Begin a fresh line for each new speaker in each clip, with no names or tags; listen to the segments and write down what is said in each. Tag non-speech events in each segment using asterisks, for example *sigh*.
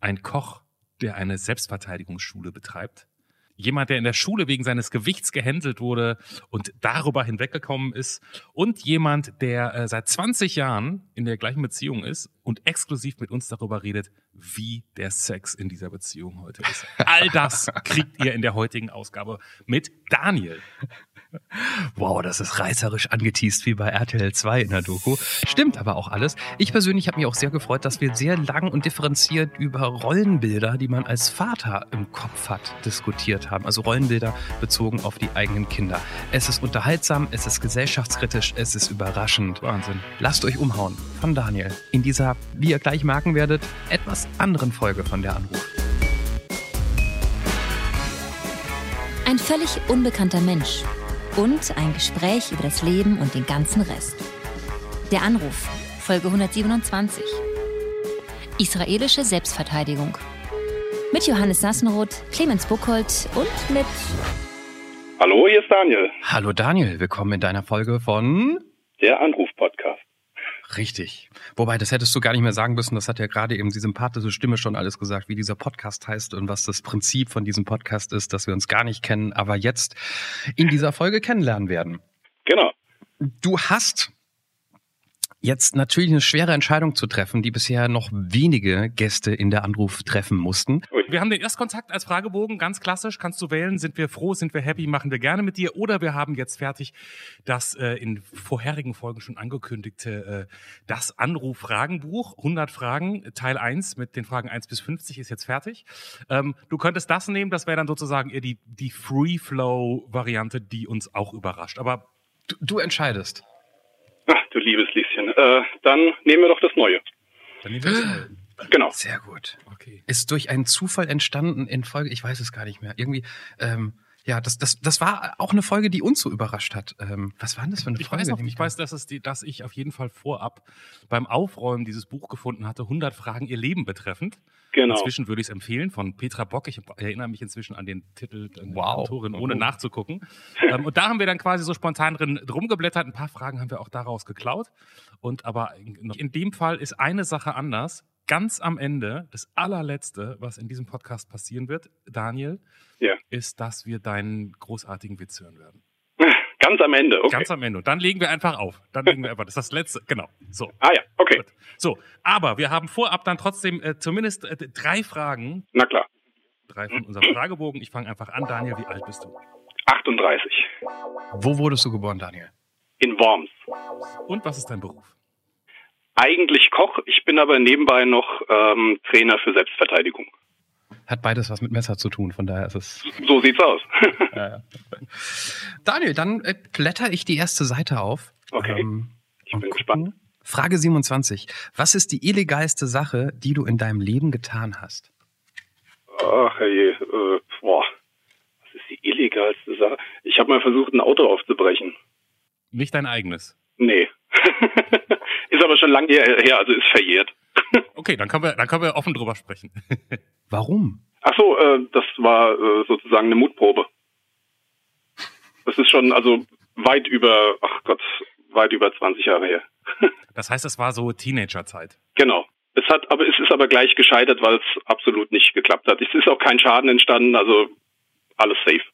ein Koch, der eine Selbstverteidigungsschule betreibt, jemand, der in der Schule wegen seines Gewichts gehänselt wurde und darüber hinweggekommen ist und jemand, der äh, seit 20 Jahren in der gleichen Beziehung ist und exklusiv mit uns darüber redet, wie der Sex in dieser Beziehung heute ist. All das *laughs* kriegt ihr in der heutigen Ausgabe mit Daniel.
Wow, das ist reißerisch angeteased wie bei RTL 2 in der Doku. Stimmt aber auch alles. Ich persönlich habe mich auch sehr gefreut, dass wir sehr lang und differenziert über Rollenbilder, die man als Vater im Kopf hat, diskutiert haben. Also Rollenbilder bezogen auf die eigenen Kinder. Es ist unterhaltsam, es ist gesellschaftskritisch, es ist überraschend.
Wahnsinn.
Lasst euch umhauen von Daniel in dieser, wie ihr gleich merken werdet, etwas anderen Folge von der Anruf.
Ein völlig unbekannter Mensch und ein Gespräch über das Leben und den ganzen Rest. Der Anruf, Folge 127. Israelische Selbstverteidigung. Mit Johannes Sassenroth, Clemens Buchholz und mit.
Hallo, hier ist Daniel,
Hallo Daniel, willkommen in deiner Folge von
der Anruf-Podcast.
Richtig. Wobei, das hättest du gar nicht mehr sagen müssen. Das hat ja gerade eben die sympathische Stimme schon alles gesagt, wie dieser Podcast heißt und was das Prinzip von diesem Podcast ist, dass wir uns gar nicht kennen, aber jetzt in dieser Folge kennenlernen werden.
Genau.
Du hast jetzt natürlich eine schwere Entscheidung zu treffen, die bisher noch wenige Gäste in der Anruf treffen mussten.
Wir haben den Erstkontakt als Fragebogen, ganz klassisch, kannst du wählen, sind wir froh, sind wir happy, machen wir gerne mit dir oder wir haben jetzt fertig das äh, in vorherigen Folgen schon angekündigte äh, das Anruf-Fragenbuch, 100 Fragen, Teil 1 mit den Fragen 1 bis 50 ist jetzt fertig. Ähm, du könntest das nehmen, das wäre dann sozusagen eher die, die Free-Flow-Variante, die uns auch überrascht. Aber
Du, du entscheidest.
Du liebes Lieschen. Äh, dann nehmen wir doch das Neue.
dann nehmen wir das mal.
Genau.
Sehr gut.
Okay.
Ist durch einen Zufall entstanden in Folge, ich weiß es gar nicht mehr. Irgendwie, ähm, ja, das, das, das war auch eine Folge, die uns so überrascht hat. Ähm, was war denn das für eine
Ich
Folge?
weiß, noch, ich weiß, dass, es die, dass ich auf jeden Fall vorab beim Aufräumen dieses Buch gefunden hatte, 100 Fragen ihr Leben betreffend.
Genau.
Inzwischen würde ich es empfehlen von Petra Bock. Ich erinnere mich inzwischen an den Titel äh,
Wow.
Autorin, ohne
Oh.
nachzugucken. ähm, und da haben wir dann quasi so spontan drin drum geblättert. Ein paar Fragen haben wir auch daraus geklaut. Und aber in, in dem Fall ist eine Sache anders. Ganz am Ende, das allerletzte, was in diesem Podcast passieren wird, Daniel,
Ja.
ist, dass wir deinen großartigen Witz hören werden. *laughs*
Ganz am Ende, okay.
Ganz am Ende. Und dann legen wir einfach auf. Dann legen wir einfach. Das ist das letzte. Genau. So.
ah ja, okay.
Gut. So. Aber wir haben vorab dann trotzdem äh, zumindest äh, drei Fragen.
Na klar.
Drei von unserem Fragebogen. Ich fange einfach an. Daniel, wie alt bist du?
38.
Wo wurdest du geboren, Daniel?
In Worms.
Und was ist dein Beruf?
Eigentlich Koch, ich bin aber nebenbei noch ähm, Trainer für Selbstverteidigung.
Hat beides was mit Messer zu tun, von daher ist es.
So sieht's aus. *laughs*
Daniel, dann äh, blätter ich die erste Seite auf.
Okay.
Ähm,
Ich bin
gucken.
gespannt.
Frage 27. Was ist die illegalste Sache, die du in deinem Leben getan hast?
Ach je, äh, boah. Was ist die illegalste Sache? Ich habe mal versucht, ein Auto aufzubrechen.
Nicht dein eigenes.
Nee. *laughs* ist aber schon lange her, her, also ist verjährt. *laughs*
Okay, dann können wir, dann können wir offen drüber sprechen. *laughs*
Warum?
Ach so, äh, das war äh, sozusagen eine Mutprobe. Das ist schon also weit über, ach Gott, weit über 20 Jahre her.
Das heißt, es war so Teenagerzeit.
Genau. Es hat, aber es ist aber gleich gescheitert, weil es absolut nicht geklappt hat. Es ist auch kein Schaden entstanden, also alles safe.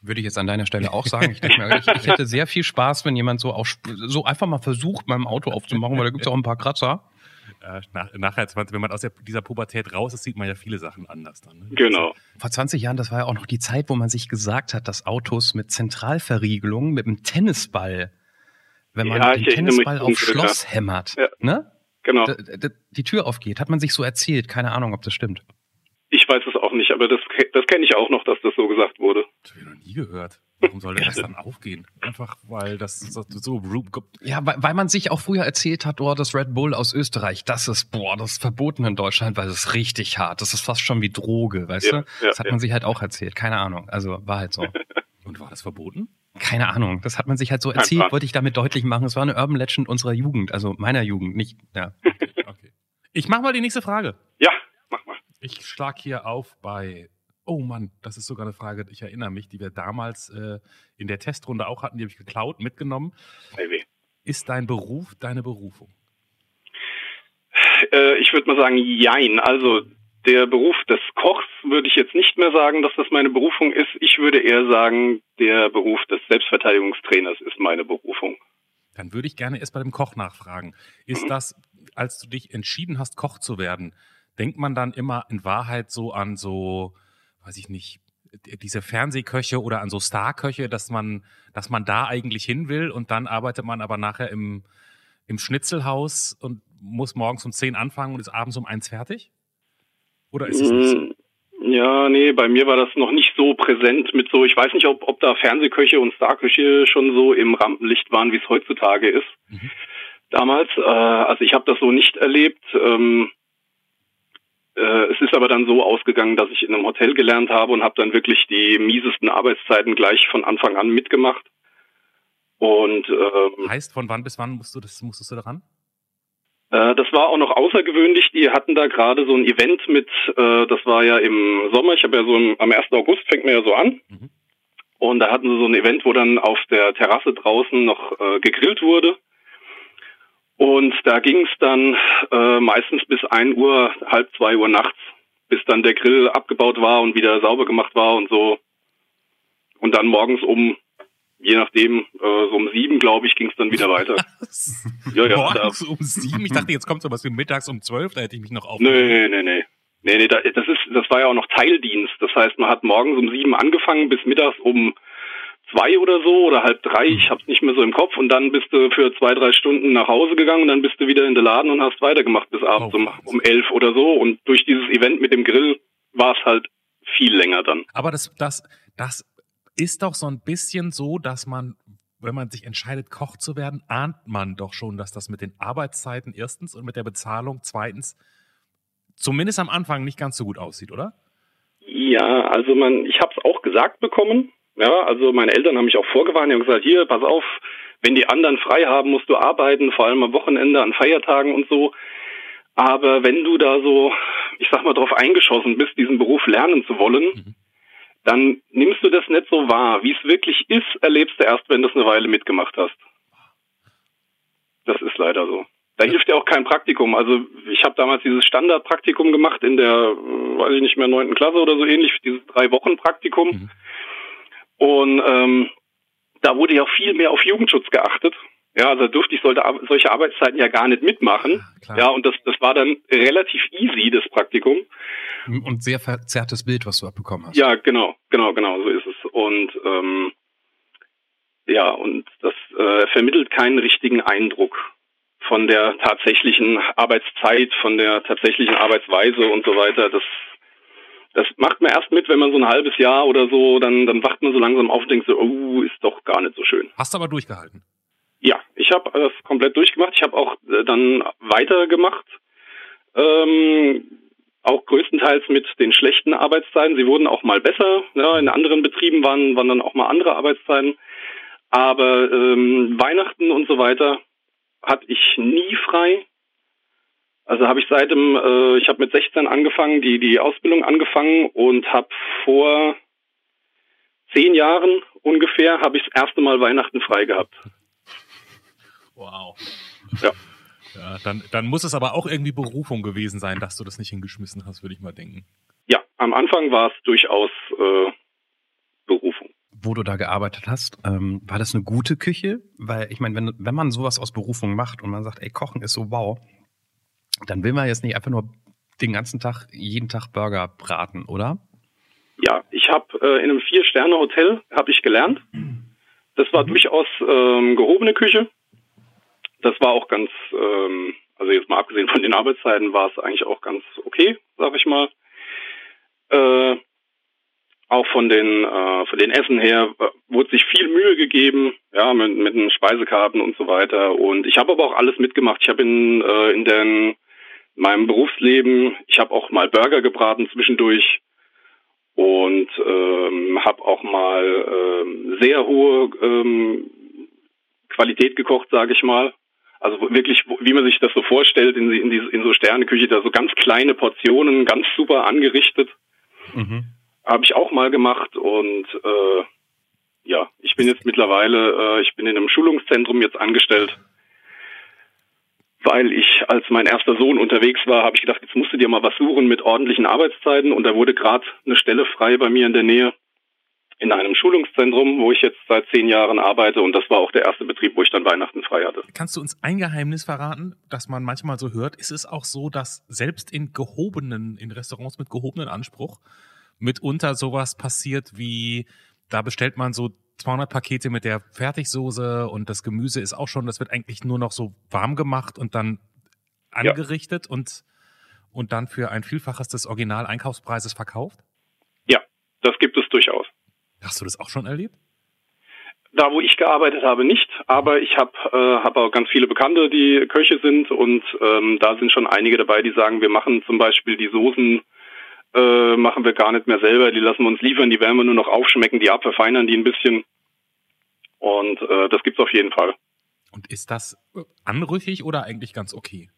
Würde ich jetzt an deiner Stelle auch sagen. Ich denke mir, ich, ich hätte sehr viel Spaß, wenn jemand so, auch, so einfach mal versucht, meinem Auto aufzumachen, weil da gibt es auch ein paar Kratzer.
Nach, nachher, wenn man aus der, dieser Pubertät raus ist, sieht man ja viele Sachen anders dann. Ne?
Genau.
Vor 20 Jahren, das war ja auch noch die Zeit, wo man sich gesagt hat, dass Autos mit Zentralverriegelung, mit einem Tennisball, wenn man
Ja,
den Tennisball auf Schloss hämmert,
Ja.
ne?
Genau.
Die Tür aufgeht, hat man sich so erzählt. Keine Ahnung, ob das stimmt.
Ich weiß es auch nicht, aber das, das kenne ich auch noch, dass das so gesagt wurde.
Das habe ich noch nie gehört. Warum sollte das dann aufgehen? Einfach, weil das so, so
Ja, weil, weil man sich auch früher erzählt hat, oh, das Red Bull aus Österreich, das ist, boah, das ist verboten in Deutschland, weil das ist richtig hart. Das ist fast schon wie Droge, weißt
Ja,
du?
ja,
das hat
ja.
man sich halt auch erzählt. Keine Ahnung. Also war halt so. *laughs*
Und war das verboten?
Keine Ahnung. Das hat man sich halt so erzählt, wollte ich damit deutlich machen. Es war eine Urban Legend unserer Jugend, also meiner Jugend, nicht, ja. *laughs*
Okay. Ich mache mal die nächste Frage. Ich schlag hier auf bei. Oh Mann, das ist sogar eine Frage, ich erinnere mich, die wir damals äh, in der Testrunde auch hatten, die habe ich geklaut, mitgenommen.
Weh.
Ist dein Beruf deine Berufung?
Äh, ich würde mal sagen, jein. Also der Beruf des Kochs würde ich jetzt nicht mehr sagen, dass das meine Berufung ist. Ich würde eher sagen, der Beruf des Selbstverteidigungstrainers ist meine Berufung.
Dann würde ich gerne erst bei dem Koch nachfragen. Ist mhm. das, als du dich entschieden hast, Koch zu werden, denkt man dann immer in Wahrheit so an so, weiß ich nicht, diese Fernsehköche oder an so Starköche, dass man, dass man da eigentlich hin will und dann arbeitet man aber nachher im, im Schnitzelhaus und muss morgens um zehn anfangen und ist abends um eins fertig? Oder ist es nicht so? Mm,
ja, nee, bei mir war das noch nicht so präsent mit so, ich weiß nicht, ob, ob da Fernsehköche und Starköche schon so im Rampenlicht waren, wie es heutzutage ist. Mhm. Damals, äh, also ich habe das so nicht erlebt. Ähm, äh, es ist aber dann so ausgegangen, dass ich in einem Hotel gelernt habe und habe dann wirklich die miesesten Arbeitszeiten gleich von Anfang an mitgemacht. Und ähm,
heißt, von wann bis wann musst du das musstest du daran?
Äh, das war auch noch außergewöhnlich. Die hatten da gerade so ein Event mit, äh, das war ja im Sommer, ich habe ja so im, am 1. August fängt mir ja so an. Mhm. Und da hatten sie so ein Event, wo dann auf der Terrasse draußen noch äh, gegrillt wurde. Und da ging es dann äh, meistens bis ein Uhr, halb zwei Uhr nachts, bis dann der Grill abgebaut war und wieder sauber gemacht war und so. Und dann morgens um, je nachdem, äh, so um sieben, glaube ich, ging es dann wieder weiter. *laughs*
ja, ja, morgens da. um sieben? Ich dachte, jetzt kommt sowas wie mittags um zwölf, da hätte ich mich noch auf.
Nee, nee, nee. Nee, nee, das ist, das war ja auch noch Teildienst. Das heißt, man hat morgens um sieben angefangen bis mittags um zwei oder so oder halb drei, ich hm. hab's nicht mehr so im Kopf und dann bist du für zwei, drei Stunden nach Hause gegangen und dann bist du wieder in den Laden und hast weitergemacht bis abends oh, um, um elf oder so und durch dieses Event mit dem Grill war es halt viel länger dann.
Aber das, das, das ist doch so ein bisschen so, dass man, wenn man sich entscheidet, Koch zu werden, ahnt man doch schon, dass das mit den Arbeitszeiten erstens und mit der Bezahlung zweitens zumindest am Anfang nicht ganz so gut aussieht, oder?
Ja, also man, ich habe es auch gesagt bekommen, ja, also meine Eltern haben mich auch vorgewarnt, die haben gesagt, hier, pass auf, wenn die anderen frei haben, musst du arbeiten, vor allem am Wochenende, an Feiertagen und so. Aber wenn du da so, ich sag mal, drauf eingeschossen bist, diesen Beruf lernen zu wollen, mhm. dann nimmst du das nicht so wahr. Wie es wirklich ist, erlebst du erst, wenn du es eine Weile mitgemacht hast. Das ist leider so. Da hilft ja auch kein Praktikum. Also ich habe damals dieses Standardpraktikum gemacht in der, weiß ich nicht mehr, neunten Klasse oder so ähnlich, dieses drei Wochen Praktikum. Mhm. Und ähm, da wurde ja viel mehr auf Jugendschutz geachtet. Ja, also durfte ich sollte solche Arbeitszeiten ja gar nicht mitmachen. Klar. Ja, und das, das war dann relativ easy, das Praktikum.
Und sehr verzerrtes Bild, was du abbekommen hast.
Ja, genau, genau, genau, so ist es. Und ähm, ja, und das äh, vermittelt keinen richtigen Eindruck von der tatsächlichen Arbeitszeit, von der tatsächlichen Arbeitsweise und so weiter. Das das macht man erst mit, wenn man so ein halbes Jahr oder so, dann, dann wacht man so langsam auf und denkt so, oh, ist doch gar nicht so schön.
Hast du aber durchgehalten?
Ja, ich habe das komplett durchgemacht. Ich habe auch äh, dann weitergemacht. Ähm, auch größtenteils mit den schlechten Arbeitszeiten. Sie wurden auch mal besser. Ja, in anderen Betrieben waren, waren dann auch mal andere Arbeitszeiten. Aber ähm, Weihnachten und so weiter hatte ich nie frei. Also habe ich seit dem, äh, ich habe mit 16 angefangen, die, die Ausbildung angefangen und habe vor zehn Jahren ungefähr, habe ich das erste Mal Weihnachten frei gehabt.
Wow. Ja. Ja, dann, dann muss es aber auch irgendwie Berufung gewesen sein, dass du das nicht hingeschmissen hast, würde ich mal denken.
Ja, am Anfang war es durchaus äh, Berufung.
Wo du da gearbeitet hast, ähm, war das eine gute Küche? Weil ich meine, wenn, wenn man sowas aus Berufung macht und man sagt, ey, Kochen ist so wow, dann will man jetzt nicht einfach nur den ganzen Tag, jeden Tag Burger braten, oder?
Ja, ich habe äh, in einem Vier-Sterne-Hotel habe ich gelernt. Das war mhm. durchaus ähm, gehobene Küche. Das war auch ganz, ähm, also jetzt mal abgesehen von den Arbeitszeiten, war es eigentlich auch ganz okay, sag ich mal. Äh, auch von den äh, von den Essen her äh, wurde sich viel Mühe gegeben, ja, mit, mit den Speisekarten und so weiter. Und ich habe aber auch alles mitgemacht. Ich habe in äh, in den meinem Berufsleben. Ich habe auch mal Burger gebraten zwischendurch und ähm, habe auch mal ähm, sehr hohe ähm, Qualität gekocht, sage ich mal. Also wirklich, wie man sich das so vorstellt, in, in, diese, in so Sterneküche, da so ganz kleine Portionen, ganz super angerichtet. Mhm. Habe ich auch mal gemacht und äh, ja, ich bin jetzt mittlerweile, äh, ich bin in einem Schulungszentrum jetzt angestellt weil ich, als mein erster Sohn unterwegs war, habe ich gedacht, jetzt musst du dir mal was suchen mit ordentlichen Arbeitszeiten. Und da wurde gerade eine Stelle frei bei mir in der Nähe in einem Schulungszentrum, wo ich jetzt seit zehn Jahren arbeite. Und das war auch der erste Betrieb, wo ich dann Weihnachten frei hatte.
Kannst du uns ein Geheimnis verraten, das man manchmal so hört? Ist es auch so, dass selbst in gehobenen, in Restaurants mit gehobenen Anspruch mitunter sowas passiert wie, da bestellt man so 200 Pakete mit der Fertigsoße und das Gemüse ist auch schon, das wird eigentlich nur noch so warm gemacht und dann angerichtet ja. und, und dann für ein Vielfaches des Original-Einkaufspreises verkauft?
Ja, das gibt es durchaus.
Hast du das auch schon erlebt?
Da, wo ich gearbeitet habe, nicht. Aber ich habe äh, hab auch ganz viele Bekannte, die Köche sind. Und ähm, da sind schon einige dabei, die sagen, wir machen zum Beispiel die Soßen, äh, machen wir gar nicht mehr selber. Die lassen wir uns liefern, die werden wir nur noch aufschmecken, die abverfeinern die ein bisschen. Und äh, das gibt's auf jeden Fall.
Und ist das anrüchig oder eigentlich ganz okay?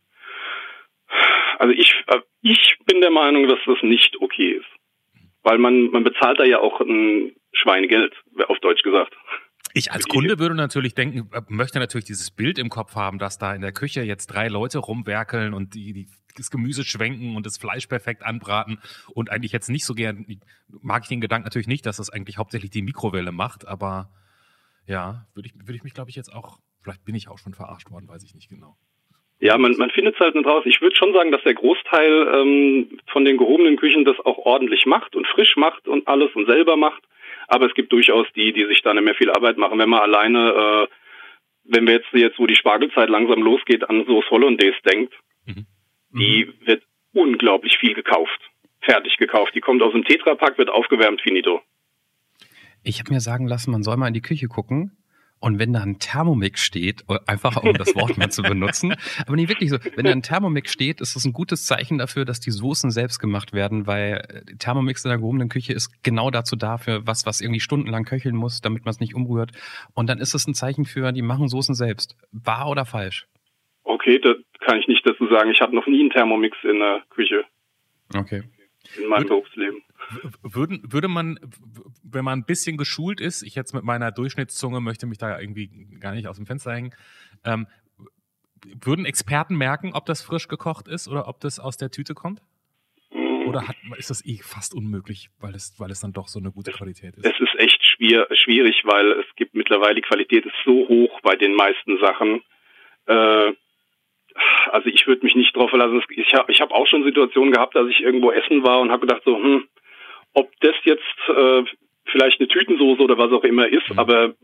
Also ich, äh, ich bin der Meinung, dass das nicht okay ist. Weil man, man bezahlt da ja auch ein Schweinegeld, auf Deutsch gesagt.
Ich als Kunde würde natürlich denken, äh, möchte natürlich dieses Bild im Kopf haben, dass da in der Küche jetzt drei Leute rumwerkeln und die, die das Gemüse schwenken und das Fleisch perfekt anbraten und eigentlich jetzt nicht so gern, mag ich den Gedanken natürlich nicht, dass das eigentlich hauptsächlich die Mikrowelle macht, aber ja, würde ich, würde ich mich, glaube ich, jetzt auch, vielleicht bin ich auch schon verarscht worden, weiß ich nicht genau.
Ja, man, man findet es halt nicht raus. Ich würde schon sagen, dass der Großteil ähm, von den gehobenen Küchen das auch ordentlich macht und frisch macht und alles und selber macht. Aber es gibt durchaus die, die sich da nicht mehr viel Arbeit machen. Wenn man alleine, äh, wenn wir jetzt, jetzt, wo die Spargelzeit langsam losgeht, an so Hollandaise denkt, mhm. Die mhm. wird unglaublich viel gekauft. Fertig gekauft. Die kommt aus dem Tetrapack, wird aufgewärmt, finito.
Ich habe mir sagen lassen, man soll mal in die Küche gucken. Und wenn da ein Thermomix steht, einfach um das Wort mal zu benutzen, *laughs* aber nicht wirklich so, wenn da ein Thermomix steht, ist das ein gutes Zeichen dafür, dass die Soßen selbst gemacht werden, weil äh, Thermomix in der gehobenen Küche ist genau dazu da für was, was irgendwie stundenlang köcheln muss, damit man es nicht umrührt. Und dann ist es ein Zeichen für, die machen Soßen selbst. Wahr oder falsch?
Okay, da kann ich nicht dazu sagen. Ich habe noch nie einen Thermomix in der Küche.
Okay.
In meinem Berufsleben.
Würden, würde man, wenn man ein bisschen geschult ist, ich jetzt mit meiner Durchschnittszunge möchte mich da irgendwie gar nicht aus dem Fenster hängen, ähm, würden Experten merken, ob das frisch gekocht ist oder ob das aus der Tüte kommt? Oder hat, ist das eh fast unmöglich, weil es, weil es dann doch so eine gute Qualität ist?
Es ist echt schwier schwierig, weil es gibt mittlerweile, die Qualität ist so hoch bei den meisten Sachen. Äh, also ich würde mich nicht drauf verlassen. Ich habe ich hab auch schon Situationen gehabt, dass ich irgendwo essen war und habe gedacht so, hm, ob das jetzt äh, vielleicht eine Tütensoße oder was auch immer ist, mhm. aber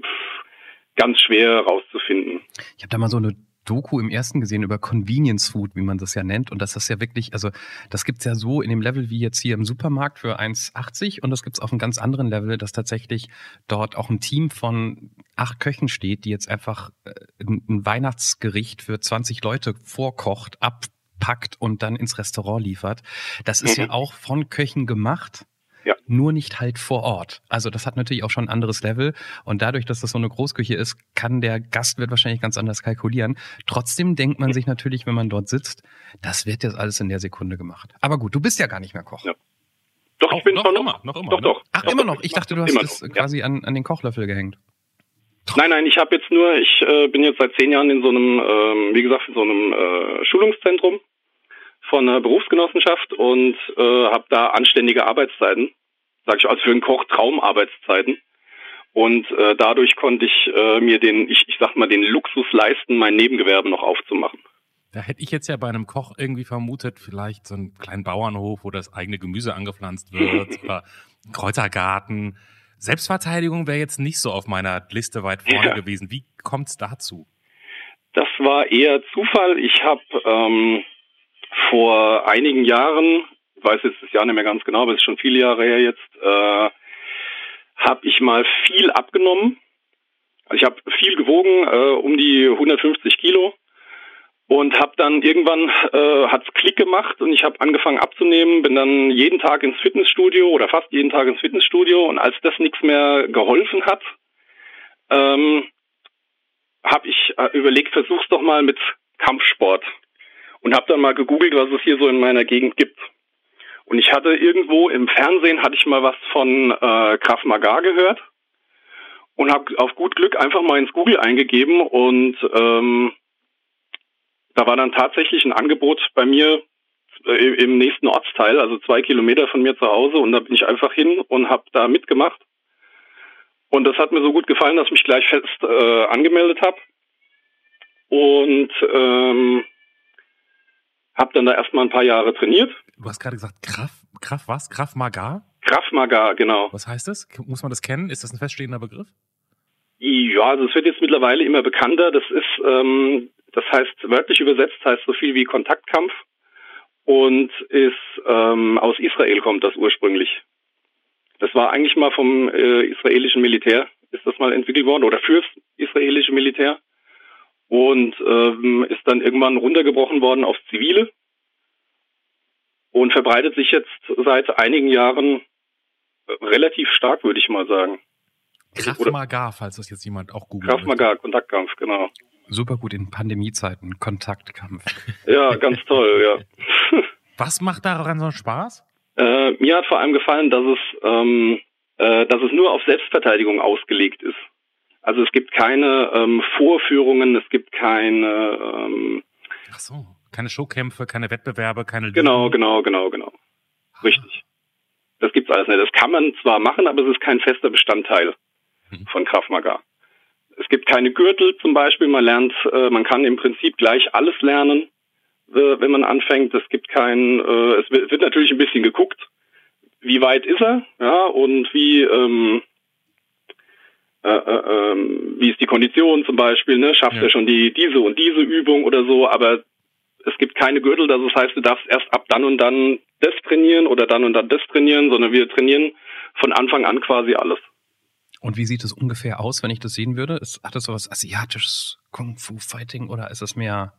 ganz schwer rauszufinden.
Ich habe da mal so eine Doku im ersten gesehen über Convenience Food, wie man das ja nennt. Und das ist ja wirklich, also das gibt's ja so in dem Level wie jetzt hier im Supermarkt für 1,80 und das gibt's auf einem ganz anderen Level, dass tatsächlich dort auch ein Team von acht Köchen steht, die jetzt einfach äh, ein Weihnachtsgericht für 20 Leute vorkocht, abpackt und dann ins Restaurant liefert. Das ist mhm. ja auch von Köchen gemacht
ja.
nur nicht halt vor Ort. Also das hat natürlich auch schon ein anderes Level und dadurch, dass das so eine Großküche ist, kann der Gastwirt wahrscheinlich ganz anders kalkulieren. Trotzdem denkt man sich natürlich, wenn man dort sitzt, das wird jetzt alles in der Sekunde gemacht. Aber gut, du bist ja gar nicht mehr Koch. Ja.
Doch, ich bin
noch, noch immer, noch immer.
Doch, doch.
Ach,
doch,
immer noch. Ich dachte, du hast es quasi ja. an, an den Kochlöffel gehängt.
Nein, nein, ich habe jetzt nur, ich äh, bin jetzt seit zehn Jahren in so einem, ähm, wie gesagt, in so einem äh, Schulungszentrum von einer Berufsgenossenschaft und äh, habe da anständige Arbeitszeiten, sage ich also für einen Koch Traumarbeitszeiten. Und äh, dadurch konnte ich äh, mir den, ich, ich sag mal, den Luxus leisten, mein Nebengewerbe noch aufzumachen.
Da hätte ich jetzt ja bei einem Koch irgendwie vermutet, vielleicht so einen kleinen Bauernhof, wo das eigene Gemüse angepflanzt wird *laughs* oder Kräutergarten. Selbstverteidigung wäre jetzt nicht so auf meiner Liste weit vorne ja. gewesen. Wie kommt es dazu?
Das war eher Zufall. Ich habe ähm, vor einigen Jahren, ich weiß jetzt das Jahr nicht mehr ganz genau, aber es ist schon viele Jahre her jetzt, äh, habe ich mal viel abgenommen. Also ich habe viel gewogen, äh, um die 150 Kilo und habe dann irgendwann äh, hat's Klick gemacht und ich habe angefangen abzunehmen, bin dann jeden Tag ins Fitnessstudio oder fast jeden Tag ins Fitnessstudio und als das nichts mehr geholfen hat, ähm, habe ich äh, überlegt, versuch's doch mal mit Kampfsport und habe dann mal gegoogelt, was es hier so in meiner Gegend gibt. Und ich hatte irgendwo im Fernsehen hatte ich mal was von äh, Krav Maga gehört und habe auf gut Glück einfach mal ins Google eingegeben und ähm, da war dann tatsächlich ein Angebot bei mir äh, im nächsten Ortsteil, also zwei Kilometer von mir zu Hause. Und da bin ich einfach hin und habe da mitgemacht. Und das hat mir so gut gefallen, dass ich mich gleich fest äh, angemeldet habe. Und ähm, habe dann da erstmal ein paar Jahre trainiert.
Du hast gerade gesagt, Kraft, Kraft was? Kraft Maga?
Kraft Maga, genau.
Was heißt das? Muss man das kennen? Ist das ein feststehender Begriff?
Ja, also es wird jetzt mittlerweile immer bekannter. Das ist, ähm, das heißt wörtlich übersetzt heißt so viel wie Kontaktkampf und ist ähm, aus Israel kommt das ursprünglich. Das war eigentlich mal vom äh, israelischen Militär ist das mal entwickelt worden oder fürs israelische Militär und ähm, ist dann irgendwann runtergebrochen worden aufs Zivile und verbreitet sich jetzt seit einigen Jahren äh, relativ stark, würde ich mal sagen.
Krav Maga, falls das jetzt jemand auch googelt.
Krav Maga, Kontaktkampf, genau.
Super gut in Pandemiezeiten, Kontaktkampf. *laughs*
Ja, ganz toll, ja. *laughs*
Was macht daran so Spaß?
Äh, mir hat vor allem gefallen, dass es, ähm, äh, dass es nur auf Selbstverteidigung ausgelegt ist. Also es gibt keine ähm, Vorführungen, es gibt keine. Ähm,
Ach so, keine Showkämpfe, keine Wettbewerbe, keine.
Genau, genau, genau, genau. Richtig. Das gibt's alles nicht. Das kann man zwar machen, aber es ist kein fester Bestandteil mhm. von Krav Maga. Es gibt keine Gürtel zum Beispiel. Man lernt, äh, man kann im Prinzip gleich alles lernen, äh, wenn man anfängt. Es gibt kein, äh, es wird, wird, natürlich ein bisschen geguckt, wie weit ist er, ja, und wie, ähm, äh, äh, ähm, wie ist die Kondition zum Beispiel, ne? Schafft ja. er schon die diese und diese Übung oder so, aber es gibt keine Gürtel, das heißt, du darfst erst ab dann und dann das trainieren oder dann und dann das trainieren, sondern wir trainieren von Anfang an quasi alles.
Und wie sieht es ungefähr aus, wenn ich das sehen würde? Ist, hat das so was asiatisches Kung-Fu-Fighting oder ist es mehr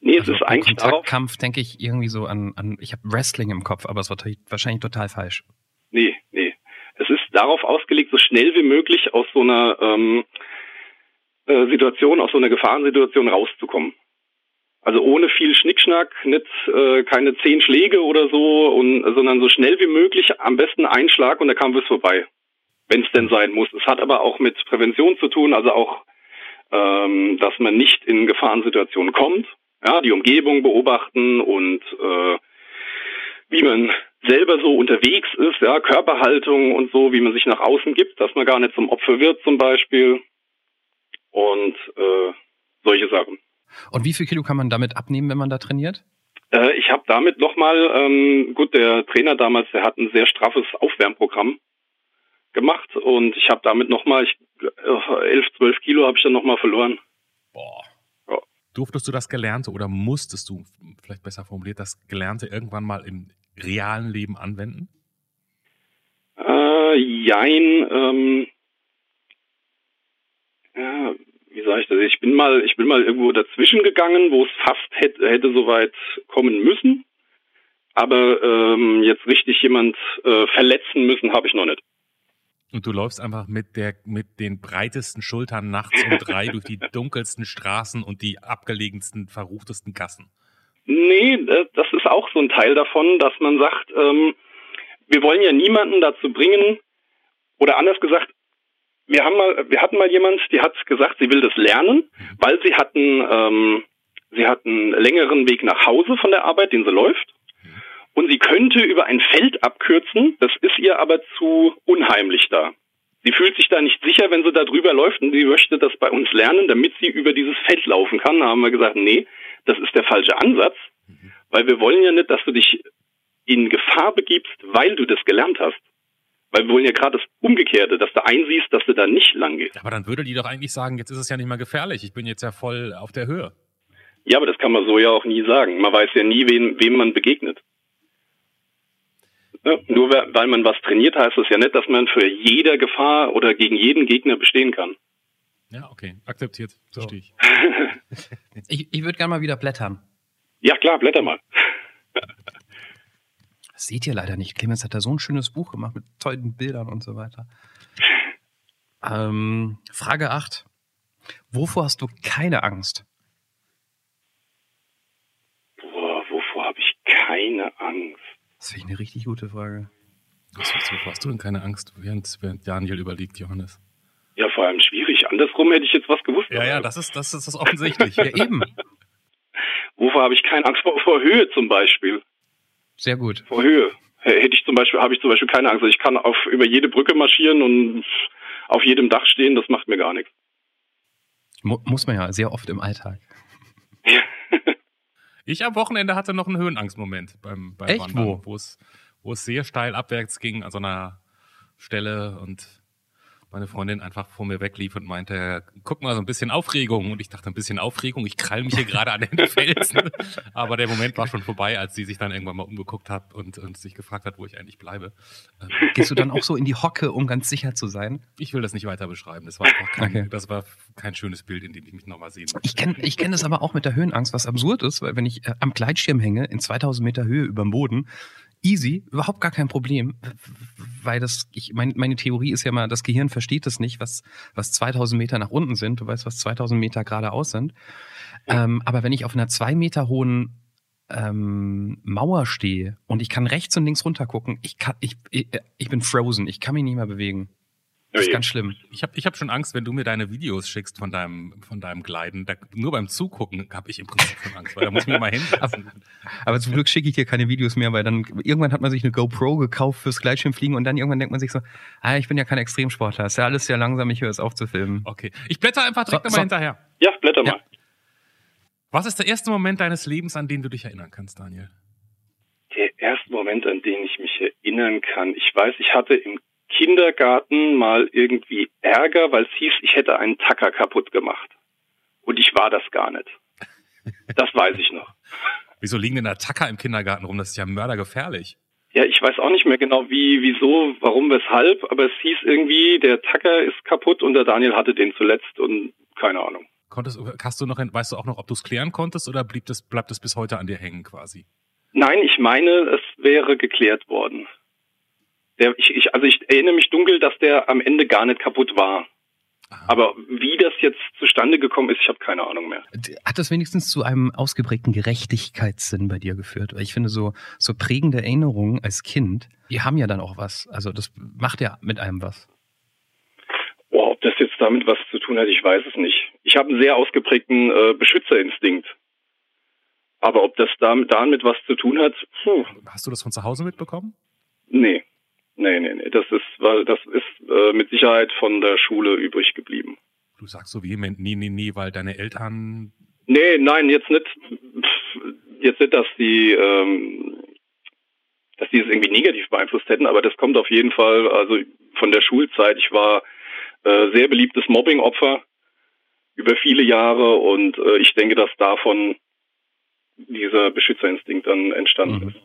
Nee, es also ist eigentlich
Kontaktkampf, denke ich irgendwie so an, an ich habe Wrestling im Kopf, aber es war wahrscheinlich total falsch.
Nee, nee. Es ist darauf ausgelegt, so schnell wie möglich aus so einer ähm, äh, Situation, aus so einer Gefahrensituation rauszukommen. Also ohne viel Schnickschnack, nicht äh, keine zehn Schläge oder so, und, sondern so schnell wie möglich, am besten ein Schlag und der Kampf ist vorbei, wenn es denn sein muss. Es hat aber auch mit Prävention zu tun, also auch, ähm, dass man nicht in Gefahrensituationen kommt, ja, die Umgebung beobachten und äh, wie man selber so unterwegs ist, ja, Körperhaltung und so, wie man sich nach außen gibt, dass man gar nicht zum Opfer wird zum Beispiel und äh, solche Sachen.
Und wie viel Kilo kann man damit abnehmen, wenn man da trainiert?
Äh, ich habe damit nochmal, ähm, gut, der Trainer damals, der hat ein sehr straffes Aufwärmprogramm gemacht und ich habe damit nochmal, äh, 11, 12 Kilo habe ich dann nochmal verloren.
Boah. Ja. Durftest du das Gelernte oder musstest du, vielleicht besser formuliert, das Gelernte irgendwann mal im realen Leben anwenden?
Äh, jein, ähm, ja, wie sage ich das? Ich bin mal, ich bin mal irgendwo dazwischen gegangen, wo es fast hätte, hätte soweit kommen müssen. Aber ähm, jetzt richtig jemand äh, verletzen müssen, habe ich noch nicht.
Und du läufst einfach mit der mit den breitesten Schultern nachts um drei durch die *laughs* dunkelsten Straßen und die abgelegensten, verruchtesten Gassen.
Nee, äh, das ist auch so ein Teil davon, dass man sagt, ähm, wir wollen ja niemanden dazu bringen, oder anders gesagt, wir haben mal, wir hatten mal jemand, die hat gesagt, sie will das lernen, weil sie hatten, ähm, sie hatten einen längeren Weg nach Hause von der Arbeit, den sie läuft. Und sie könnte über ein Feld abkürzen, das ist ihr aber zu unheimlich da. Sie fühlt sich da nicht sicher, wenn sie da drüber läuft und sie möchte das bei uns lernen, damit sie über dieses Feld laufen kann. Da haben wir gesagt, nee, das ist der falsche Ansatz, weil wir wollen ja nicht, dass du dich in Gefahr begibst, weil du das gelernt hast. Weil wir wollen ja gerade das Umgekehrte, dass du einsiehst, dass du da nicht lang gehst.
Aber dann würde die doch eigentlich sagen, jetzt ist es ja nicht mehr gefährlich, ich bin jetzt ja voll auf der Höhe.
Ja, aber das kann man so ja auch nie sagen. Man weiß ja nie, wem, wem man begegnet. Ja, nur weil man was trainiert, heißt das ja nicht, dass man für jede Gefahr oder gegen jeden Gegner bestehen kann.
Ja, okay, akzeptiert, verstehe
so. ich. *laughs* ich. Ich würde gerne mal wieder blättern.
Ja, klar, blätter mal. *laughs*
Das seht ihr leider nicht. Clemens hat da so ein schönes Buch gemacht mit tollen Bildern und so weiter. *laughs* Ähm, Frage 8. Wovor hast du keine Angst?
Boah, wovor habe ich keine Angst?
Das finde ich eine richtig gute Frage.
Was, wovor hast du denn keine Angst, während, während Daniel überlegt, Johannes?
Ja, vor allem schwierig. Andersrum hätte ich jetzt was gewusst.
Ja, ja, das ist das, ist das offensichtlich.
ja, eben. *laughs*
wovor habe ich keine Angst vor? Vor Höhe zum Beispiel.
Sehr gut.
Vor Höhe. Hätte ich zum Beispiel, habe ich zum Beispiel keine Angst. Also ich kann auf über jede Brücke marschieren und auf jedem Dach stehen, das macht mir gar nichts.
Mu muss man ja sehr oft im Alltag. *laughs*
Ich am Wochenende hatte noch einen Höhenangstmoment beim, beim
Echt?
Wandern,
Wo?
es sehr steil abwärts ging an so einer Stelle und meine Freundin einfach vor mir weglief und meinte, guck mal, so ein bisschen Aufregung. Und ich dachte, ein bisschen Aufregung, ich krall mich hier gerade an den Felsen. *laughs* Aber der Moment war schon vorbei, als sie sich dann irgendwann mal umgeguckt hat und, und sich gefragt hat, wo ich eigentlich bleibe. Ähm,
Gehst du dann auch so in die Hocke, um ganz sicher zu sein?
Ich will das nicht weiter beschreiben. Das war einfach kein,
Okay.
das war kein schönes Bild, in dem ich mich nochmal sehen
Ich kenne ich kenn das aber auch mit der Höhenangst, was absurd ist, weil wenn ich äh, am Gleitschirm hänge, in 2000 Meter Höhe über dem Boden, easy, überhaupt gar kein Problem, weil das, ich, mein, meine Theorie ist ja mal, das Gehirn versteht es nicht, was, was 2000 Meter nach unten sind, du weißt, was 2000 Meter geradeaus sind. Ähm, aber wenn ich auf einer zwei Meter hohen ähm, Mauer stehe und ich kann rechts und links runter gucken, ich kann, ich, ich, ich bin frozen, ich kann mich nicht mehr bewegen. Das ist ganz schlimm.
Ich habe ich hab schon Angst, wenn du mir deine Videos schickst von deinem, von deinem Gleiten. Da, nur beim Zugucken habe ich im Prinzip schon Angst, weil da muss ich mir mal hinsetzen. *laughs*
Aber zum Glück schicke ich dir keine Videos mehr, weil dann irgendwann hat man sich eine GoPro gekauft fürs Gleitschirmfliegen und dann irgendwann denkt man sich so, ah, ich bin ja kein Extremsportler, ist ja alles sehr langsam, ich höre es auf zu filmen.
Okay. Ich blätter einfach direkt
So,
nochmal
so.
hinterher.
Ja, blätter
Ja.
mal.
Was ist der erste Moment deines Lebens, an den du dich erinnern kannst, Daniel?
Der erste Moment, an den ich mich erinnern kann. Ich weiß, ich hatte im Kindergarten mal irgendwie Ärger, weil es hieß, ich hätte einen Tacker kaputt gemacht. Und ich war das gar nicht. Das weiß ich noch. *laughs*
Wieso liegen denn da Tacker im Kindergarten rum? Das ist ja mördergefährlich.
Ja, ich weiß auch nicht mehr genau, wie, wieso, warum, weshalb, aber es hieß irgendwie, der Tacker ist kaputt und der Daniel hatte den zuletzt und keine Ahnung.
Konntest, hast du noch, weißt du auch noch, ob du es klären konntest oder blieb das, bleibt es bis heute an dir hängen quasi?
Nein, ich meine, es wäre geklärt worden. Der, ich, ich, also ich erinnere mich dunkel, dass der am Ende gar nicht kaputt war. Aber wie das jetzt zustande gekommen ist, ich habe keine Ahnung mehr.
Hat das wenigstens zu einem ausgeprägten Gerechtigkeitssinn bei dir geführt? Weil ich finde, so, so prägende Erinnerungen als Kind, die haben ja dann auch was. Also das macht ja mit einem was.
Boah, ob das jetzt damit was zu tun hat, ich weiß es nicht. Ich habe einen sehr ausgeprägten äh, Beschützerinstinkt. Aber ob das damit, damit was zu tun hat, puh,
Hast du das von zu Hause mitbekommen?
nee. Nee, nee, nee. Das ist, weil das ist äh, mit Sicherheit von der Schule übrig geblieben.
Du sagst so vehement, nee, nee, nee, weil deine Eltern
Nee, nein, jetzt nicht. Jetzt nicht, dass die, ähm, dass die es irgendwie negativ beeinflusst hätten, aber das kommt auf jeden Fall, also von der Schulzeit. Ich war äh, sehr beliebtes Mobbing-Opfer über viele Jahre und äh, ich denke, dass davon dieser Beschützerinstinkt dann entstanden
Mhm.
ist.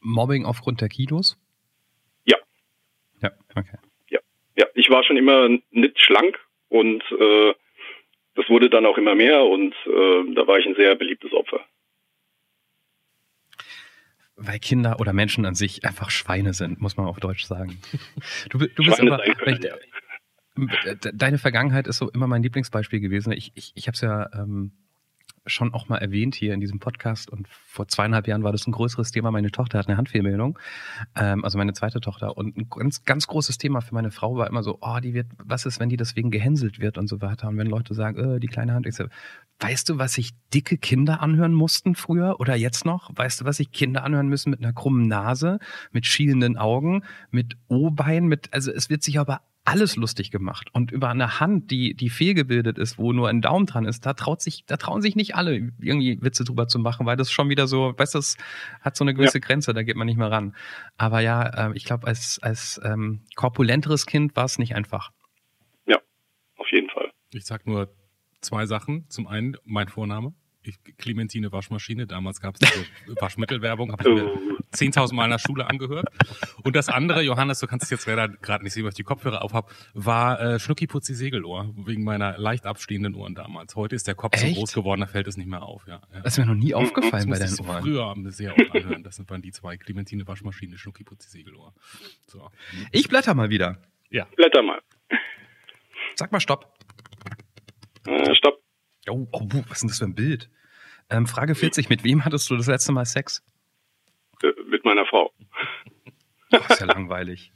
Mobbing aufgrund der Kilos?
Ja.
Ja, okay.
Ja, ich war schon immer nicht schlank und äh, das wurde dann auch immer mehr und äh, da war ich ein sehr beliebtes Opfer.
Weil Kinder oder Menschen an sich einfach Schweine sind, muss man auf Deutsch sagen. *laughs* Du, du bist
Schweine
aber, de- deine Vergangenheit ist so immer mein Lieblingsbeispiel gewesen. Ich, ich, ich habe es ja ähm, schon auch mal erwähnt hier in diesem Podcast und vor zweieinhalb Jahren war das ein größeres Thema. Meine Tochter hat eine Handfehlmeldung, ähm, also meine zweite Tochter. Und ein ganz, ganz großes Thema für meine Frau war immer so, oh, die wird, was ist, wenn die deswegen gehänselt wird und so weiter. Und wenn Leute sagen, äh, die kleine Hand, ich so, weißt du, was sich dicke Kinder anhören mussten früher oder jetzt noch? Weißt du, was sich Kinder anhören müssen mit einer krummen Nase, mit schielenden Augen, mit O-Bein, mit, also es wird sich aber alles lustig gemacht. Und über eine Hand, die, die fehlgebildet ist, wo nur ein Daumen dran ist, da traut sich, da trauen sich nicht alle, irgendwie Witze drüber zu machen, weil das schon wieder so, weißt du, das hat so eine gewisse Grenze, da geht man nicht mehr ran. Aber ja, äh, ich glaube, als, als ähm, korpulenteres Kind war es nicht einfach.
Auf jeden Fall.
Ich sag nur zwei Sachen. Zum einen mein Vorname. Ich, Clementine Waschmaschine. Damals gab es diese *laughs* Waschmittelwerbung. Habe ich mir
Oh.
10.000 Mal in der Schule angehört. Und das andere, Johannes, du kannst es jetzt leider gerade nicht sehen, weil ich die Kopfhörer auf habe, war äh, Schnucki Putzi Segelohr. Wegen meiner leicht abstehenden Ohren damals. Heute ist der Kopf
Echt?
so groß geworden, da fällt es nicht mehr auf. Ja, ja.
Das ist mir noch nie aufgefallen bei
Das
deinen
musste ich
Ohren.
früher sehr oft anhören. Das waren die zwei. Clementine Waschmaschine, Schnucki Putzi Segelohr. So.
Ich blätter mal wieder.
Blätter mal.
Sag mal Stopp.
Äh, stopp.
Oh, oh, was ist denn das für ein Bild? Ähm, Frage 40, mit wem hattest du das letzte Mal Sex?
Äh, mit meiner Frau.
Oh, ist ja langweilig.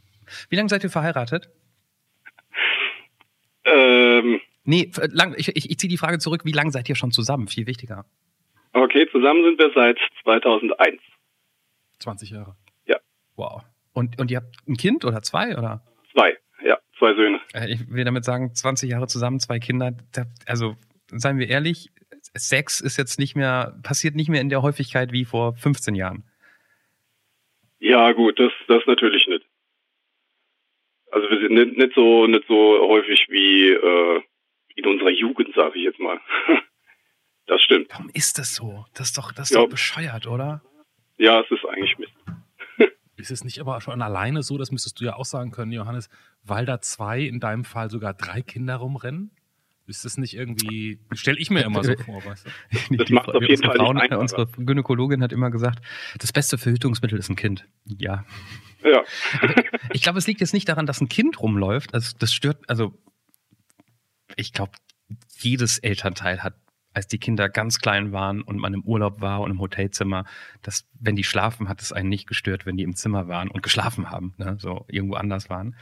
Wie lange seid ihr verheiratet?
Ähm,
Nee, f- lang, ich, ich, ich ziehe die Frage zurück, wie lange seid ihr schon zusammen? Viel wichtiger.
okay. Zusammen sind wir seit 2001.
20 Jahre.
Wow. Und, und ihr habt ein Kind oder zwei oder?
Zwei, ja, zwei Söhne.
Äh, Ich will damit sagen, 20 Jahre zusammen, zwei Kinder. Also, seien wir ehrlich, Sex ist jetzt nicht mehr, passiert nicht mehr in der Häufigkeit wie vor 15 Jahren.
Ja, gut, das, das natürlich nicht. Also wir sind nicht, nicht so nicht so häufig wie äh, in unserer Jugend, sage ich jetzt mal. *laughs* das stimmt.
Warum ist das so? Das ist doch, das ist
Ja.
doch bescheuert, oder?
Ja, es ist eigentlich Mist. *laughs*
Ist es nicht aber schon alleine so, das müsstest du ja auch sagen können, Johannes, weil da zwei, in deinem Fall sogar drei Kinder rumrennen? Ist das nicht irgendwie, stelle ich mir immer so vor, weißt du? *laughs*
Das macht's auf jeden
unsere
Fall nicht
unsere Gynäkologin hat immer gesagt, das beste Verhütungsmittel ist ein Kind. Ja.
Ja, *laughs*
Ich glaube, es liegt jetzt nicht daran, dass ein Kind rumläuft. Also das stört, also ich glaube, jedes Elternteil hat, als die Kinder ganz klein waren und man im Urlaub war und im Hotelzimmer, dass wenn die schlafen, hat es einen nicht gestört, wenn die im Zimmer waren und geschlafen haben, ne? so irgendwo anders waren.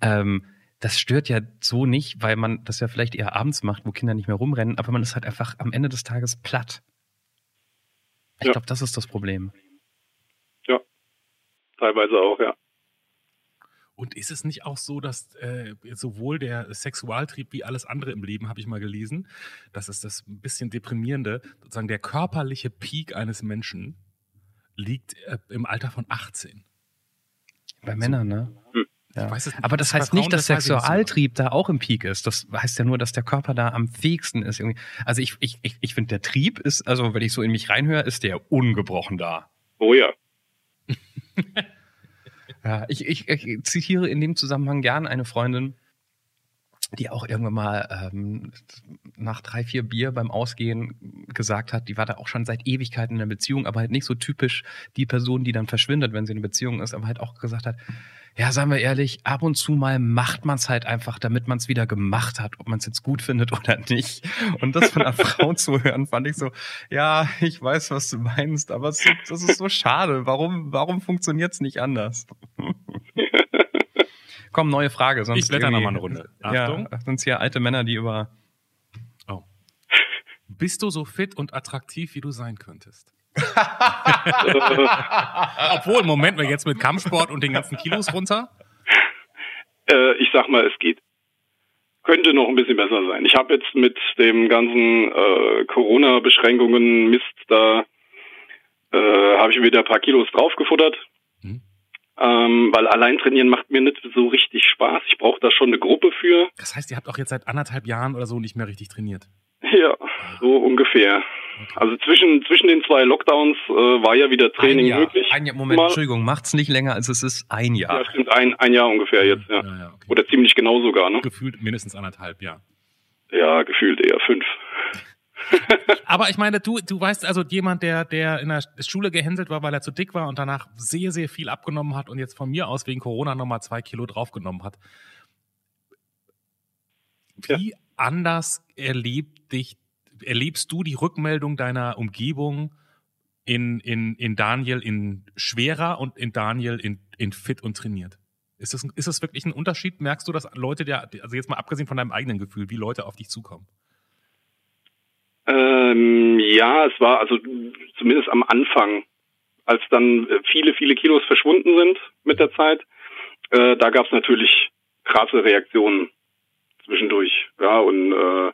Ähm, das stört ja so nicht, weil man das ja vielleicht eher abends macht, wo Kinder nicht mehr rumrennen, aber man ist halt einfach am Ende des Tages platt. Ich
Ja.
glaube, das ist das Problem.
teilweise auch, ja.
Und ist es nicht auch so, dass äh, sowohl der Sexualtrieb wie alles andere im Leben, habe ich mal gelesen, das ist das ein bisschen deprimierende, sozusagen der körperliche Peak eines Menschen liegt äh, im Alter von 18.
Bei Männern, ne? Ja.
Ich weiß es nicht,
Aber das heißt nicht, dass
das
Sexualtrieb da auch im Peak ist. Das heißt ja nur, dass der Körper da am fähigsten ist. Irgendwie. Also ich, ich, ich, ich finde, der Trieb ist, also wenn ich so in mich reinhöre, ist der ungebrochen da.
Oh ja. *laughs*
Ja, ich, ich, ich zitiere in dem Zusammenhang gern eine Freundin, die auch irgendwann mal ähm, nach drei, vier Bier beim Ausgehen gesagt hat, die war da auch schon seit Ewigkeiten in einer Beziehung, aber halt nicht so typisch die Person, die dann verschwindet, wenn sie in einer Beziehung ist, aber halt auch gesagt hat, ja, sagen wir ehrlich, ab und zu mal macht man es halt einfach, damit man es wieder gemacht hat, ob man es jetzt gut findet oder nicht. Und das von einer *laughs* Frau zu hören, fand ich so, ja, ich weiß, was du meinst, aber es, das ist so schade. Warum, warum funktioniert es nicht anders? *laughs* Komm, neue Frage. Sonst
Ich blätter noch
irgendwie-
mal eine Runde. *laughs* Achtung.
Ja, sonst hier alte Männer, die über
Oh. Bist du so fit und attraktiv, wie du sein könntest? *laughs* Obwohl, Moment mal, jetzt mit Kampfsport und den ganzen Kilos runter.
Äh, ich sag mal, es geht. Könnte noch ein bisschen besser sein. Ich habe jetzt mit dem ganzen äh, Corona-Beschränkungen Mist, da äh, habe ich wieder ein paar Kilos draufgefuttert.
Mhm.
Ähm, weil allein trainieren macht mir nicht so richtig Spaß. Ich brauche da schon eine Gruppe für.
Das heißt, ihr habt auch jetzt seit anderthalb Jahren oder so nicht mehr richtig trainiert.
Ja, so ungefähr. Also zwischen zwischen den zwei Lockdowns äh, war ja wieder Training
ein Jahr,
möglich.
Ein Jahr, Moment,
Mal-
Entschuldigung, macht's nicht länger als es ist. Ein Jahr.
Ja, stimmt, ein, ein Jahr ungefähr jetzt, ja.
ja, ja okay.
Oder ziemlich genau sogar, ne?
Gefühlt mindestens anderthalb, ja.
Ja, gefühlt eher fünf. *laughs* *laughs*
Aber ich meine, du, du weißt also jemand, der, der in der Schule gehänselt war, weil er zu dick war und danach sehr, sehr viel abgenommen hat und jetzt von mir aus wegen Corona nochmal zwei Kilo draufgenommen hat. Wie anders erlebt dich, erlebst du die Rückmeldung deiner Umgebung in, in, in Daniel in schwerer und in Daniel in, in fit und trainiert? Ist das, ist das wirklich ein Unterschied? Merkst du, dass Leute, der, also jetzt mal abgesehen von deinem eigenen Gefühl, wie Leute auf dich zukommen?
Ähm, ja, es war also zumindest am Anfang, als dann viele, viele Kilos verschwunden sind mit der Zeit, äh, da gab es natürlich krasse Reaktionen zwischendurch. Ja, und äh,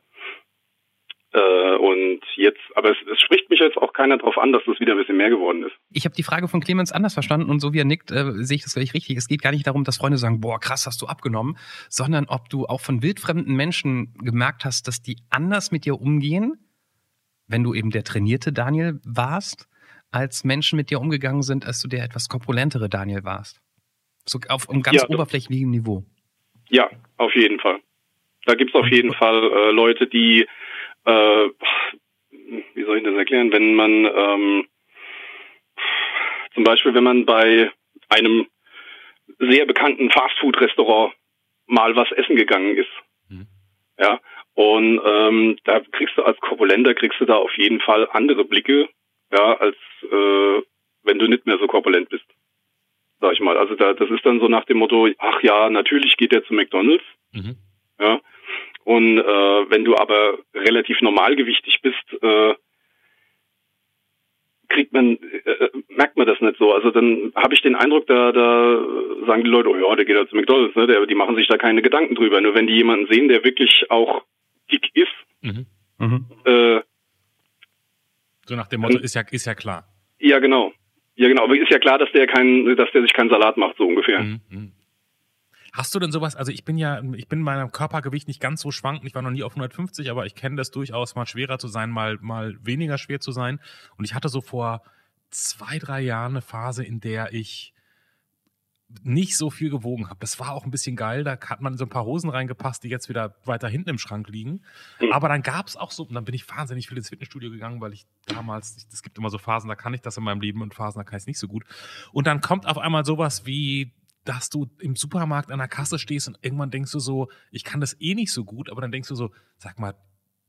äh, und jetzt, aber es, es spricht mich jetzt auch keiner drauf an, dass das wieder ein bisschen mehr geworden ist.
Ich habe die Frage von Clemens anders verstanden und so wie er nickt, äh, sehe ich das gleich richtig. Es geht gar nicht darum, dass Freunde sagen, boah, krass, hast du abgenommen, sondern ob du auch von wildfremden Menschen gemerkt hast, dass die anders mit dir umgehen, wenn du eben der trainierte Daniel warst, als Menschen mit dir umgegangen sind, als du der etwas korpulentere Daniel warst. So auf einem ganz
Ja,
oberflächlichem Niveau.
Ja, auf jeden Fall. Da gibt's auf jeden Fall äh, Leute, die, äh, wie soll ich das erklären, wenn man ähm, zum Beispiel, wenn man bei einem sehr bekannten Fastfood-Restaurant mal was essen gegangen ist,
Mhm.
ja, und ähm, da kriegst du als Korpulenter kriegst du da auf jeden Fall andere Blicke, ja, als äh, wenn du nicht mehr so korpulent bist, sag ich mal. Also da, das ist dann so nach dem Motto, ach ja, natürlich geht er zu McDonald's,
Mhm.
ja. Und äh, wenn du aber relativ normalgewichtig bist, äh, kriegt man, äh, merkt man das nicht so. Also dann habe ich den Eindruck, da, da sagen die Leute, oh ja, der geht ja zu McDonalds, ne? Der, die machen sich da keine Gedanken drüber. Nur wenn die jemanden sehen, der wirklich auch dick ist,
Mhm.
Mhm.
äh,
So nach dem Motto, ist ja, ist ja klar.
ja genau. Ja genau, aber ist ja klar, dass der kein, dass der sich keinen Salat macht, so ungefähr.
Mhm. Hast du denn sowas, also ich bin ja, ich bin in meinem Körpergewicht nicht ganz so schwankend, ich war noch nie auf 150, aber ich kenne das durchaus, mal schwerer zu sein, mal, mal weniger schwer zu sein. Und ich hatte so vor zwei, drei Jahren eine Phase, in der ich nicht so viel gewogen habe. Das war auch ein bisschen geil. Da hat man so ein paar Hosen reingepasst, die jetzt wieder weiter hinten im Schrank liegen.
Mhm.
Aber dann gab es auch so, und dann bin ich wahnsinnig viel ins Fitnessstudio gegangen, weil ich damals, es gibt immer so Phasen, da kann ich das in meinem Leben und Phasen, da kann ich es nicht so gut. Und dann kommt auf einmal sowas wie, dass du im Supermarkt an der Kasse stehst und irgendwann denkst du so, ich kann das eh nicht so gut, aber dann denkst du so, sag mal,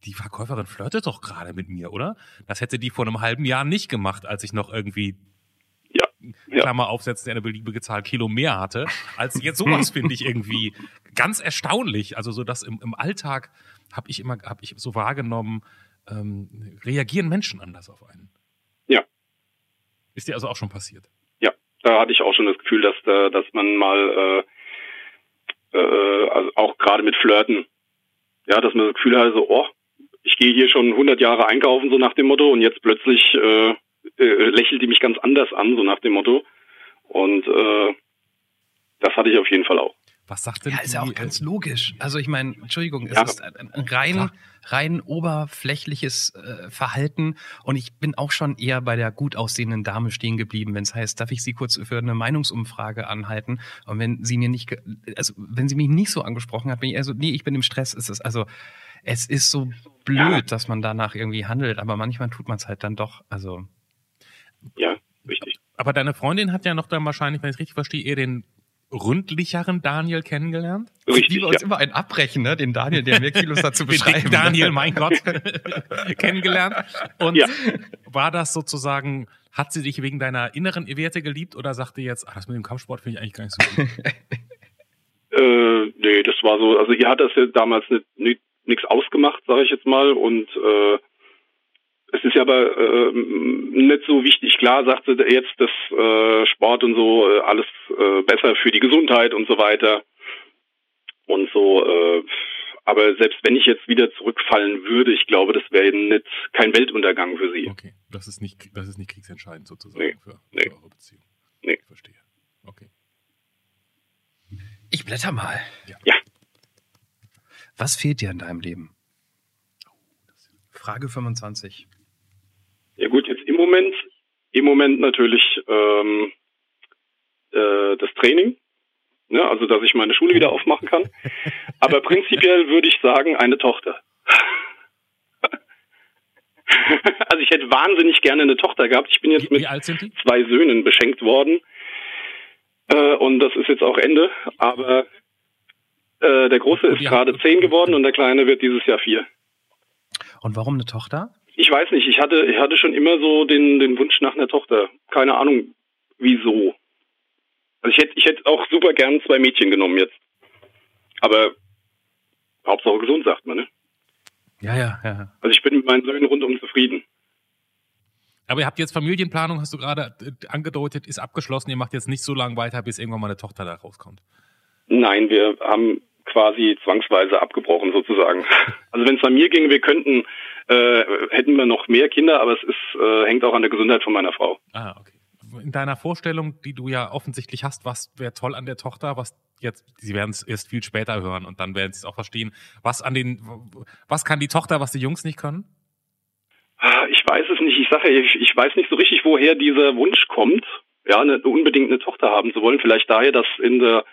die Verkäuferin flirtet doch gerade mit mir, oder? Das hätte die vor einem halben Jahr nicht gemacht, als ich noch irgendwie
Ja, ja.
Klammer aufsetzen, der eine beliebige Zahl Kilo mehr hatte, als jetzt sowas *laughs* finde ich irgendwie ganz erstaunlich. Also so dass im, im Alltag habe ich immer, habe ich so wahrgenommen, ähm, reagieren Menschen anders auf einen.
Ja.
Ist dir also auch schon passiert?
Da hatte ich auch schon das Gefühl, dass da, dass man mal äh, äh, also auch gerade mit Flirten, ja, dass man das Gefühl hatte, so, oh, ich gehe hier schon 100 Jahre einkaufen, so nach dem Motto, und jetzt plötzlich äh, äh, lächelt die mich ganz anders an, so nach dem Motto. Und äh, das hatte ich auf jeden Fall auch.
Was sagt denn
Ja, ist ja auch ganz logisch. Also ich meine, Entschuldigung, es
Ja.
ist ein, ein rein,
Klar.
rein oberflächliches äh, Verhalten und ich bin auch schon eher bei der gut aussehenden Dame stehen geblieben, wenn es heißt, darf ich Sie kurz für eine Meinungsumfrage anhalten? Und wenn sie mir nicht, also wenn sie mich nicht so angesprochen hat, bin ich eher so, nee, ich bin im Stress. Es ist also, es ist so blöd,
Ja.
dass man danach irgendwie handelt, aber manchmal tut man es halt dann doch. Also
Ja, richtig.
aber deine Freundin hat ja noch dann wahrscheinlich, wenn ich es richtig verstehe, eher den ründlicheren Daniel kennengelernt.
Richtig,
wie wir uns
ja.
immer einen abbrechen, ne? Den Daniel, der mehr Kilos dazu *laughs* beschreiben.
Daniel, mein Gott, *laughs* kennengelernt. Und
Ja.
war das sozusagen, hat sie dich wegen deiner inneren Werte geliebt oder sagte jetzt, ach, das mit dem Kampfsport finde ich eigentlich gar nicht so gut? *laughs*
Äh, nee, das war so, also ihr hat das ja damals nicht, nicht, nichts ausgemacht, sage ich jetzt mal, und äh, es ist ja aber äh, nicht so wichtig. Klar sagte jetzt, dass äh, Sport und so äh, alles äh, besser für die Gesundheit und so weiter und so. Äh, aber selbst wenn ich jetzt wieder zurückfallen würde, ich glaube, das wäre nicht kein Weltuntergang für sie.
Okay, das ist nicht, das ist nicht kriegsentscheidend sozusagen
Nee,
für,
nee.
für eure Beziehung.
Nee.
Ich verstehe. Okay.
Ich blätter mal.
Ja.
Was fehlt dir in deinem Leben? Frage 25.
Im Moment, im Moment natürlich ähm, äh, das Training, ne, also dass ich meine Schule wieder aufmachen kann. *laughs* Aber prinzipiell würde ich sagen, eine Tochter. *laughs* also ich hätte wahnsinnig gerne eine Tochter gehabt. Ich bin jetzt
Wie,
mit
wie
zwei Söhnen beschenkt worden. Äh, und das ist jetzt auch Ende. Aber äh, der Große ist gerade zehn geworden und der Kleine wird dieses Jahr vier.
Und warum eine Tochter?
Ich weiß nicht, ich hatte, ich hatte schon immer so den, den Wunsch nach einer Tochter. Keine Ahnung, wieso. Also ich hätte, ich hätte auch super gern zwei Mädchen genommen jetzt. Aber Hauptsache gesund, sagt man, ne?
Ja, ja, ja.
Also ich bin mit meinen Söhnen rundum zufrieden.
Aber ihr habt jetzt Familienplanung, hast du gerade äh, angedeutet, ist abgeschlossen. Ihr macht jetzt nicht so lange weiter, bis irgendwann mal eine Tochter da rauskommt.
Nein, wir haben quasi zwangsweise abgebrochen sozusagen. *laughs* Also wenn es an mir ginge, wir könnten, äh, hätten wir noch mehr Kinder, aber es ist, äh, hängt auch an der Gesundheit von meiner Frau.
Ah, okay. In deiner Vorstellung, die du ja offensichtlich hast, was wäre toll an der Tochter, was jetzt, sie werden es erst viel später hören und dann werden sie es auch verstehen, was an den, was kann die Tochter, was die Jungs nicht können?
Ah, Ich weiß es nicht. Ich sage, ich, ich weiß nicht so richtig, woher dieser Wunsch kommt, ja, eine, unbedingt eine Tochter haben zu wollen. Vielleicht daher, dass in der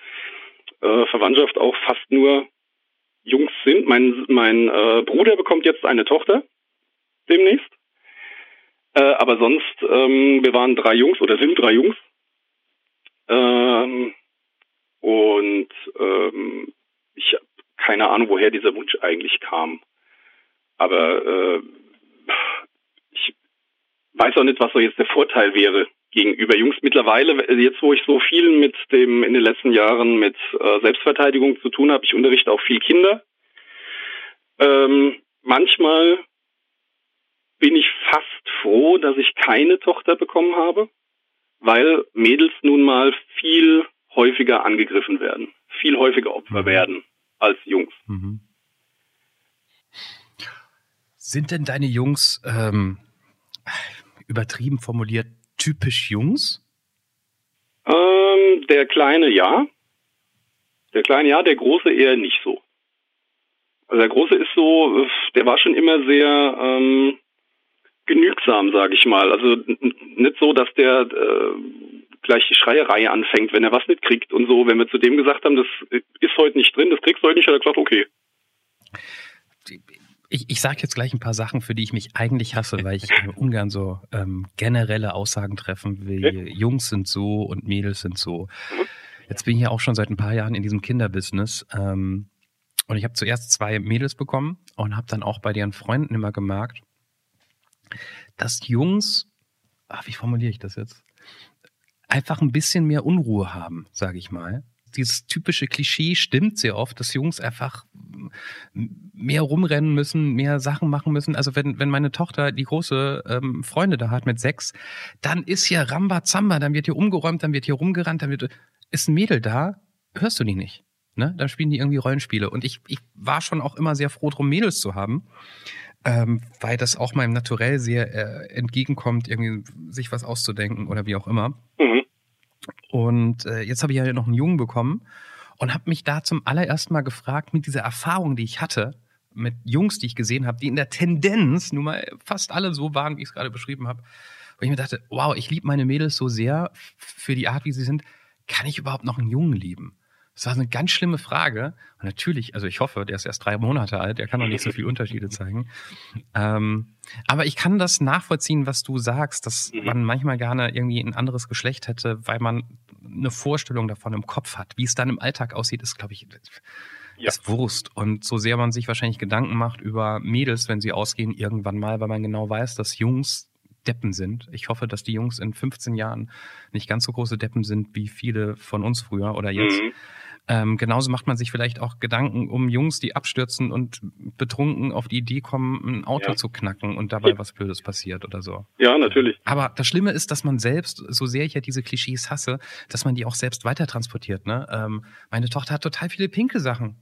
äh, Verwandtschaft auch fast nur Jungs sind. Mein, mein äh, Bruder bekommt jetzt eine Tochter demnächst. Äh, aber sonst, ähm, wir waren drei Jungs oder sind drei Jungs. Ähm, und ähm, ich habe keine Ahnung, woher dieser Wunsch eigentlich kam. Aber äh, ich weiß auch nicht, was so jetzt der Vorteil wäre gegenüber Jungs. Mittlerweile, jetzt wo ich so viel mit dem in den letzten Jahren mit äh, Selbstverteidigung zu tun habe, ich unterrichte auch viel Kinder. Ähm, manchmal bin ich fast froh, dass ich keine Tochter bekommen habe, weil Mädels nun mal viel häufiger angegriffen werden, viel häufiger Opfer mhm. werden als Jungs. Mhm.
Sind denn deine Jungs ähm, übertrieben formuliert typisch Jungs?
Ähm, der kleine ja. Der kleine ja, der große eher nicht so. Also der große ist so, der war schon immer sehr ähm, genügsam, sage ich mal. Also nicht so, dass der äh, gleich die Schreierei anfängt, wenn er was nicht kriegt und so. Wenn wir zu dem gesagt haben, das ist heute nicht drin, das kriegst du heute nicht, hat er gesagt, okay.
Ich, ich sage jetzt gleich ein paar Sachen, für die ich mich eigentlich hasse, weil ich ungern so ähm, generelle Aussagen treffen okay. Jungs sind so und Mädels sind so. Jetzt bin ich ja auch schon seit ein paar Jahren in diesem Kinderbusiness. Ähm, und ich habe zuerst zwei Mädels bekommen und habe dann auch bei deren Freunden immer gemerkt, dass Jungs, ach, wie formuliere ich das jetzt? Einfach ein bisschen mehr Unruhe haben, sage ich mal dieses typische Klischee stimmt sehr oft, dass Jungs einfach mehr rumrennen müssen, mehr Sachen machen müssen. Also wenn, wenn meine Tochter die große ähm, Freunde da hat mit sechs, dann ist hier Rambazamba, dann wird hier umgeräumt, dann wird hier rumgerannt, dann wird, ist ein Mädel da, hörst du die nicht. Ne? Dann spielen die irgendwie Rollenspiele. Und ich, ich war schon auch immer sehr froh drum, Mädels zu haben. Ähm, weil das auch meinem Naturell sehr äh, entgegenkommt, irgendwie sich was auszudenken oder wie auch immer. Mhm. Und äh, jetzt habe ich ja noch einen Jungen bekommen und habe mich da zum allerersten Mal gefragt, mit dieser Erfahrung, die ich hatte, mit Jungs, die ich gesehen habe, die in der Tendenz nun mal fast alle so waren, wie ich es gerade beschrieben habe, wo ich mir dachte, wow, ich liebe meine Mädels so sehr für die Art, wie sie sind, kann ich überhaupt noch einen Jungen lieben? Das war eine ganz schlimme Frage. Und natürlich, also ich hoffe, der ist erst drei Monate alt, der kann noch nicht so viele Unterschiede *laughs* zeigen. Ähm, aber ich kann das nachvollziehen, was du sagst, dass mhm. man manchmal gerne irgendwie ein anderes Geschlecht hätte, weil man eine Vorstellung davon im Kopf hat. Wie es dann im Alltag aussieht, ist, glaube ich, ja. ist Wurst. Und so sehr man sich wahrscheinlich Gedanken macht über Mädels, wenn sie ausgehen, irgendwann mal, weil man genau weiß, dass Jungs Deppen sind. Ich hoffe, dass die Jungs in 15 Jahren nicht ganz so große Deppen sind wie viele von uns früher oder jetzt. Mhm. Ähm, genauso macht man sich vielleicht auch Gedanken um Jungs, die abstürzen und betrunken auf die Idee kommen, ein Auto ja. zu knacken und dabei was Blödes passiert oder so.
Ja, natürlich.
Aber das Schlimme ist, dass man selbst, so sehr ich ja diese Klischees hasse, dass man die auch selbst weiter transportiert. Ne? Ähm, meine Tochter hat total viele pinke Sachen.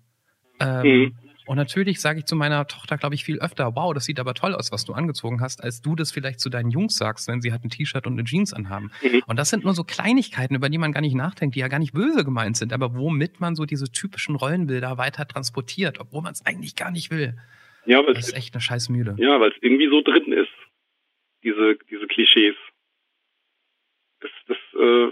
Ähm, mhm. Und natürlich sage ich zu meiner Tochter, glaube ich, viel öfter, wow, das sieht aber toll aus, was du angezogen hast, als du das vielleicht zu deinen Jungs sagst, wenn sie halt ein T-Shirt und eine Jeans anhaben. Mhm. Und das sind nur so Kleinigkeiten, über die man gar nicht nachdenkt, die ja gar nicht böse gemeint sind, aber womit man so diese typischen Rollenbilder weiter transportiert, obwohl man es eigentlich gar nicht will. Ja, das ist echt eine scheiß Mühle.
Ja, weil es irgendwie so drin ist, diese, diese Klischees. Das, das äh,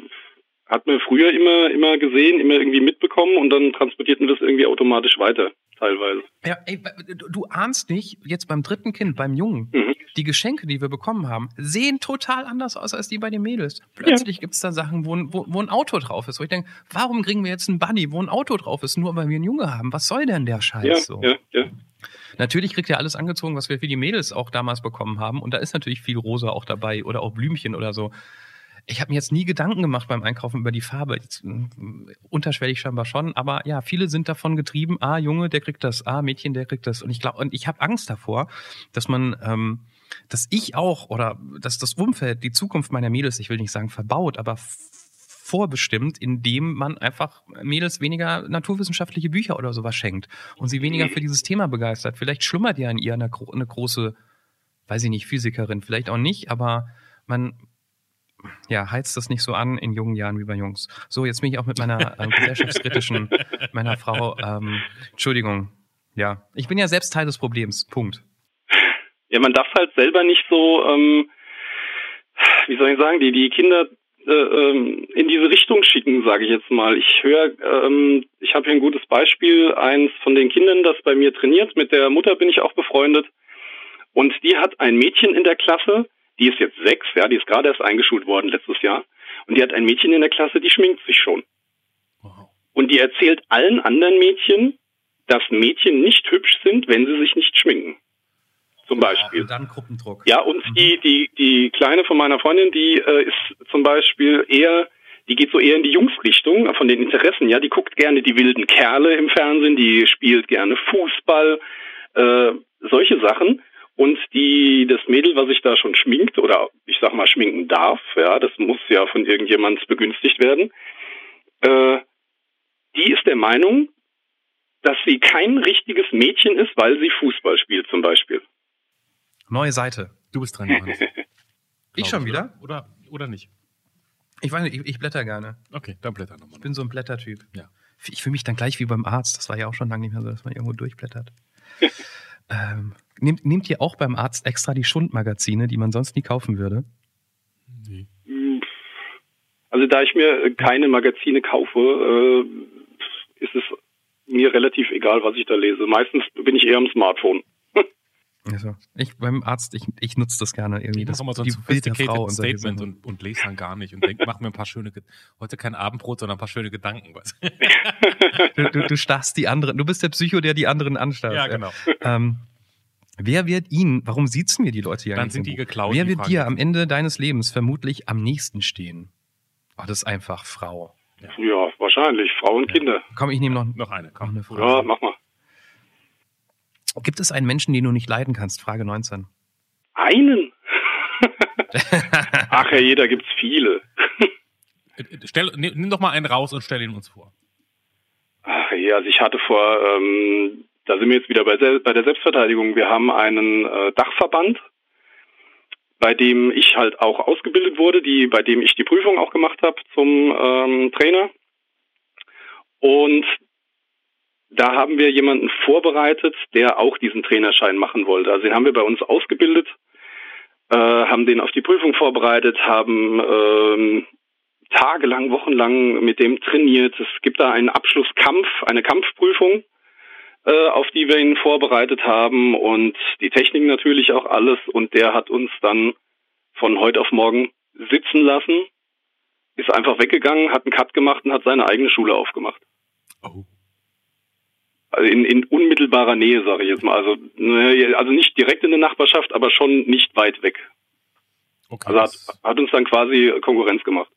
hat man früher immer, immer gesehen, immer irgendwie mitbekommen und dann transportierten wir es irgendwie automatisch weiter teilweise.
Ja, ey, du ahnst nicht, jetzt beim dritten Kind, beim Jungen, mhm. die Geschenke, die wir bekommen haben, sehen total anders aus als die bei den Mädels. Plötzlich ja. gibt's da Sachen, wo, wo, wo ein Auto drauf ist. Wo ich denke, warum kriegen wir jetzt einen Bunny, wo ein Auto drauf ist, nur weil wir einen Junge haben? Was soll denn der Scheiß
ja,
so?
Ja, ja.
Natürlich kriegt er alles angezogen, was wir für die Mädels auch damals bekommen haben. Und da ist natürlich viel Rosa auch dabei oder auch Blümchen oder so ich habe mir jetzt nie Gedanken gemacht beim Einkaufen über die Farbe. Jetzt, hm, unterschwellig scheinbar schon, aber ja, viele sind davon getrieben, ah, Junge, der kriegt das, ah, Mädchen, der kriegt das. Und ich glaube, und ich habe Angst davor, dass man, ähm, dass ich auch oder dass das Umfeld die Zukunft meiner Mädels, ich will nicht sagen verbaut, aber vorbestimmt, indem man einfach Mädels weniger naturwissenschaftliche Bücher oder sowas schenkt und sie weniger für dieses Thema begeistert. Vielleicht schlummert ja in ihr eine, eine große, weiß ich nicht, Physikerin, vielleicht auch nicht, aber man, ja, heizt das nicht so an in jungen Jahren wie bei Jungs. So, jetzt bin ich auch mit meiner *laughs* ähm, gesellschaftskritischen, meiner Frau, ähm, Entschuldigung, ja, ich bin ja selbst Teil des Problems, Punkt.
Ja, man darf halt selber nicht so, ähm, wie soll ich sagen, die, die Kinder äh, ähm, in diese Richtung schicken, sage ich jetzt mal. Ich höre, ähm, ich habe hier ein gutes Beispiel, eins von den Kindern, das bei mir trainiert, mit der Mutter bin ich auch befreundet. Und die hat ein Mädchen in der Klasse, die ist jetzt sechs, ja, die ist gerade erst eingeschult worden letztes Jahr. Und die hat ein Mädchen in der Klasse, die schminkt sich schon. Wow. Und die erzählt allen anderen Mädchen, dass Mädchen nicht hübsch sind, wenn sie sich nicht schminken. Zum Beispiel. Ja,
und dann Gruppendruck.
Ja, und mhm. die, die, die Kleine von meiner Freundin, die äh, ist zum Beispiel eher, die geht so eher in die Jungsrichtung von den Interessen, ja, die guckt gerne die wilden Kerle im Fernsehen, die spielt gerne Fußball, äh, solche Sachen. Und die, das Mädel, was sich da schon schminkt oder ich sag mal schminken darf, ja, das muss ja von irgendjemand begünstigt werden, äh, die ist der Meinung, dass sie kein richtiges Mädchen ist, weil sie Fußball spielt zum Beispiel.
Neue Seite.
Du bist dran, Johannes. *laughs*
Ich schon wieder?
Oder, oder nicht?
Ich weiß nicht, ich, ich blätter gerne.
Okay, dann blätter nochmal.
Ich bin so ein Blättertyp.
Ja.
Ich fühle mich dann gleich wie beim Arzt. Das war ja auch schon lange nicht mehr so, dass man irgendwo durchblättert. *laughs* ähm, nehmt, nehmt ihr auch beim Arzt extra die Schundmagazine, die man sonst nie kaufen würde?
Nee.
Also da ich mir keine Magazine kaufe, äh, ist es mir relativ egal, was ich da lese. Meistens bin ich eher am Smartphone.
Also, ich beim Arzt, ich, ich nutze das gerne irgendwie. Das,
mal so ein
Frau
sophisticated Statement und, und lese dann gar nicht und denk, mach mir ein paar schöne, heute kein Abendbrot, sondern ein paar schöne Gedanken. weißt *laughs* du?
Du, du, starrst die anderen. Du bist der Psycho, der die anderen anstarrt.
ja, genau.
Ähm, wer wird Ihnen, warum siezen wir die Leute hier
Dann
eigentlich
sind die geklaut,
Wer
die
wird dir am Ende deines Lebens vermutlich am nächsten stehen? Oh, das ist einfach Frau.
Ja, wahrscheinlich. Frauen und Kinder.
Komm, ich nehme noch,
Noch eine, komm.
eine
Ja,
Frage.
mach mal.
Gibt es einen Menschen, den du nicht leiden kannst? Frage 19.
Einen? *laughs* Ach ja, jeder gibt's viele.
Äh, *laughs* Stell, nimm doch mal einen raus und stell ihn uns vor.
Ach ja, also ich hatte vor, ähm, da sind wir jetzt wieder bei, bei der Selbstverteidigung. Wir haben einen äh, Dachverband, bei dem ich halt auch ausgebildet wurde, die, bei dem ich die Prüfung auch gemacht habe zum ähm, Trainer. Und da haben wir jemanden vorbereitet, der auch diesen Trainerschein machen wollte. Also den haben wir bei uns ausgebildet, äh, haben den auf die Prüfung vorbereitet, haben ähm, tagelang, wochenlang mit dem trainiert. Es gibt da einen Abschlusskampf, eine Kampfprüfung, äh, auf die wir ihn vorbereitet haben und die Technik natürlich auch alles. Und der hat uns dann von heute auf morgen sitzen lassen, ist einfach weggegangen, hat einen Cut gemacht und hat seine eigene Schule aufgemacht.
Oh.
Also in, in unmittelbarer Nähe, sage ich jetzt mal. Also, ne, also nicht direkt in der Nachbarschaft, aber schon nicht weit weg.
Okay,
Also hat, hat uns dann quasi Konkurrenz gemacht.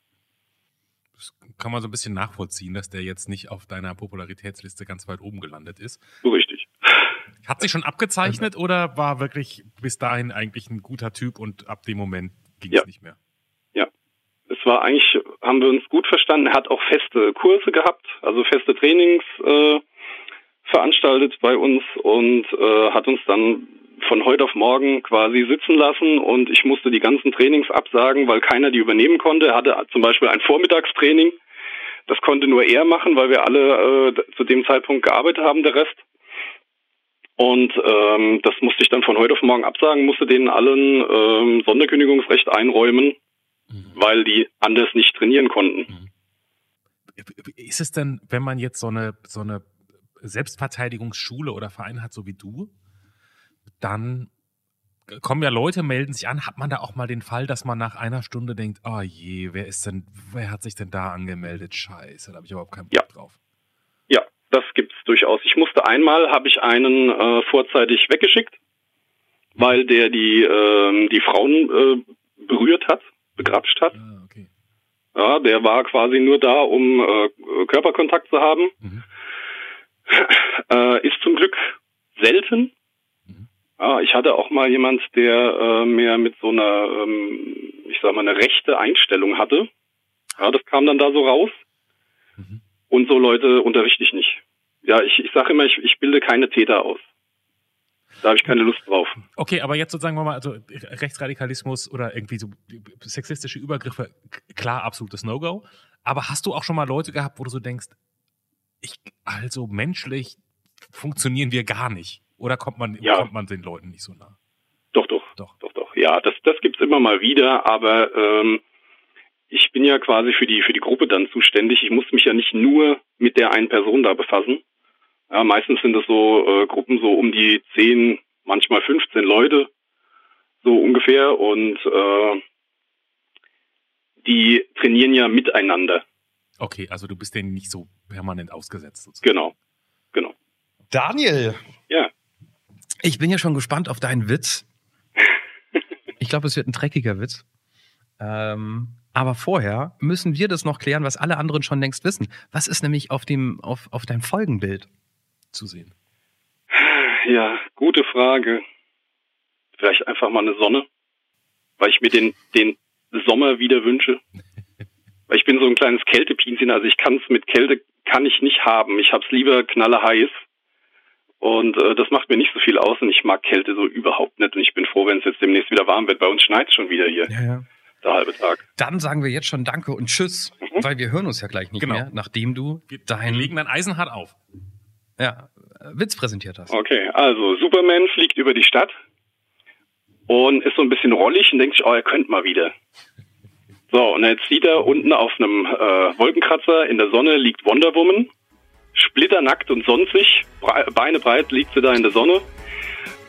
das kann man so ein bisschen nachvollziehen, dass der jetzt nicht auf deiner Popularitätsliste ganz weit oben gelandet ist.
So richtig. *laughs*
Hat sich schon abgezeichnet oder war wirklich bis dahin eigentlich ein guter Typ und ab dem Moment ging es
Ja.
nicht mehr?
Es war eigentlich, haben wir uns gut verstanden. Er hat auch feste Kurse gehabt, also feste Trainings äh, veranstaltet bei uns und äh, hat uns dann von heute auf morgen quasi sitzen lassen und ich musste die ganzen Trainings absagen, weil keiner die übernehmen konnte. Er hatte zum Beispiel ein Vormittagstraining. Das konnte nur er machen, weil wir alle äh, zu dem Zeitpunkt gearbeitet haben, der Rest. Und ähm, das musste ich dann von heute auf morgen absagen, musste denen allen ähm, Sonderkündigungsrecht einräumen, weil die anders nicht trainieren konnten.
Ist es denn, wenn man jetzt so eine, so eine Selbstverteidigungsschule oder Verein hat, so wie du, dann kommen ja Leute, melden sich an, hat man da auch mal den Fall, dass man nach einer Stunde denkt, oh je, wer ist denn, wer hat sich denn da angemeldet? Scheiße, da habe ich überhaupt keinen Bock
Ja.
drauf.
Ja, das gibt's durchaus. Ich musste einmal, habe ich einen äh, vorzeitig weggeschickt, weil der die ähm, die Frauen äh, berührt hat, begrapscht hat.
Ah, okay.
Ja, der war quasi nur da, um äh, Körperkontakt zu haben.
Mhm.
Äh, ist zum Glück selten.
Mhm.
Ja, ich hatte auch mal jemand, der äh, mehr mit so einer, ähm, ich sag mal, eine rechte Einstellung hatte. Ja, das kam dann da so raus.
Mhm.
Und so Leute unterrichte ich nicht. Ja, ich, ich sage immer, ich, ich bilde keine Täter aus. Da habe ich keine Lust drauf.
Okay, aber jetzt sozusagen wir mal, also Rechtsradikalismus oder irgendwie so sexistische Übergriffe, klar, absolutes No-Go. Aber hast du auch schon mal Leute gehabt, wo du so denkst, ich, also menschlich funktionieren wir gar nicht? Oder kommt man,
Ja.
kommt man den Leuten nicht so nah?
Doch, doch,
Doch.
doch, doch. Ja, das, das gibt's immer mal wieder, aber ähm, ich bin ja quasi für die für die Gruppe dann zuständig. Ich muss mich ja nicht nur mit der einen Person da befassen. Ja, meistens sind es so äh, Gruppen so um die 10, manchmal 15 Leute, so ungefähr. Und äh, die trainieren ja miteinander.
Okay, also du bist denen nicht so permanent ausgesetzt sozusagen.
Genau, genau.
Daniel!
Ja.
Ich bin ja schon gespannt auf deinen Witz. *laughs* Ich glaube, es wird ein dreckiger Witz. Ähm, aber vorher müssen wir das noch klären, was alle anderen schon längst wissen. Was ist nämlich auf dem, auf, auf deinem Folgenbild?
Zu sehen.
Ja, gute Frage. Vielleicht einfach mal eine Sonne, weil ich mir den, den Sommer wieder wünsche. *laughs* Weil ich bin so ein kleines Kältepinchen, also ich kann es mit Kälte kann ich nicht haben. Ich hab's lieber knallerheiß. Und äh, das macht mir nicht so viel aus und ich mag Kälte so überhaupt nicht. Und ich bin froh, wenn es jetzt demnächst wieder warm wird. Bei uns schneit schon wieder hier.
Ja, ja.
Der halbe Tag.
Dann sagen wir jetzt schon Danke und Tschüss,
Mhm.
weil wir hören uns ja gleich nicht
Genau.
mehr, nachdem du
Wir
deinen
legen dann eisenhart auf.
ja, äh, Witz präsentiert hast.
Okay, also Superman fliegt über die Stadt und ist so ein bisschen rollig und denkt sich, oh, er könnte mal wieder. So, und jetzt sieht er unten auf einem äh, Wolkenkratzer in der Sonne liegt Wonder Woman, splitternackt und sonstig, brei Beine breit liegt sie da in der Sonne.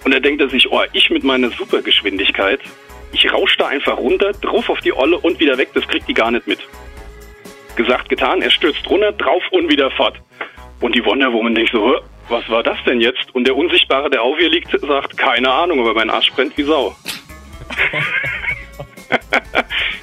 Und er denkt er sich, oh, ich mit meiner Supergeschwindigkeit, ich rausch da einfach runter, drauf auf die Olle und wieder weg, das kriegt die gar nicht mit. Gesagt, getan, er stürzt runter, drauf und wieder fort. Und die Wonder Woman denkt so, "Hä, was war das denn jetzt? Und der Unsichtbare, der auf ihr liegt, sagt, keine Ahnung, aber mein Arsch brennt wie Sau. *laughs* *laughs*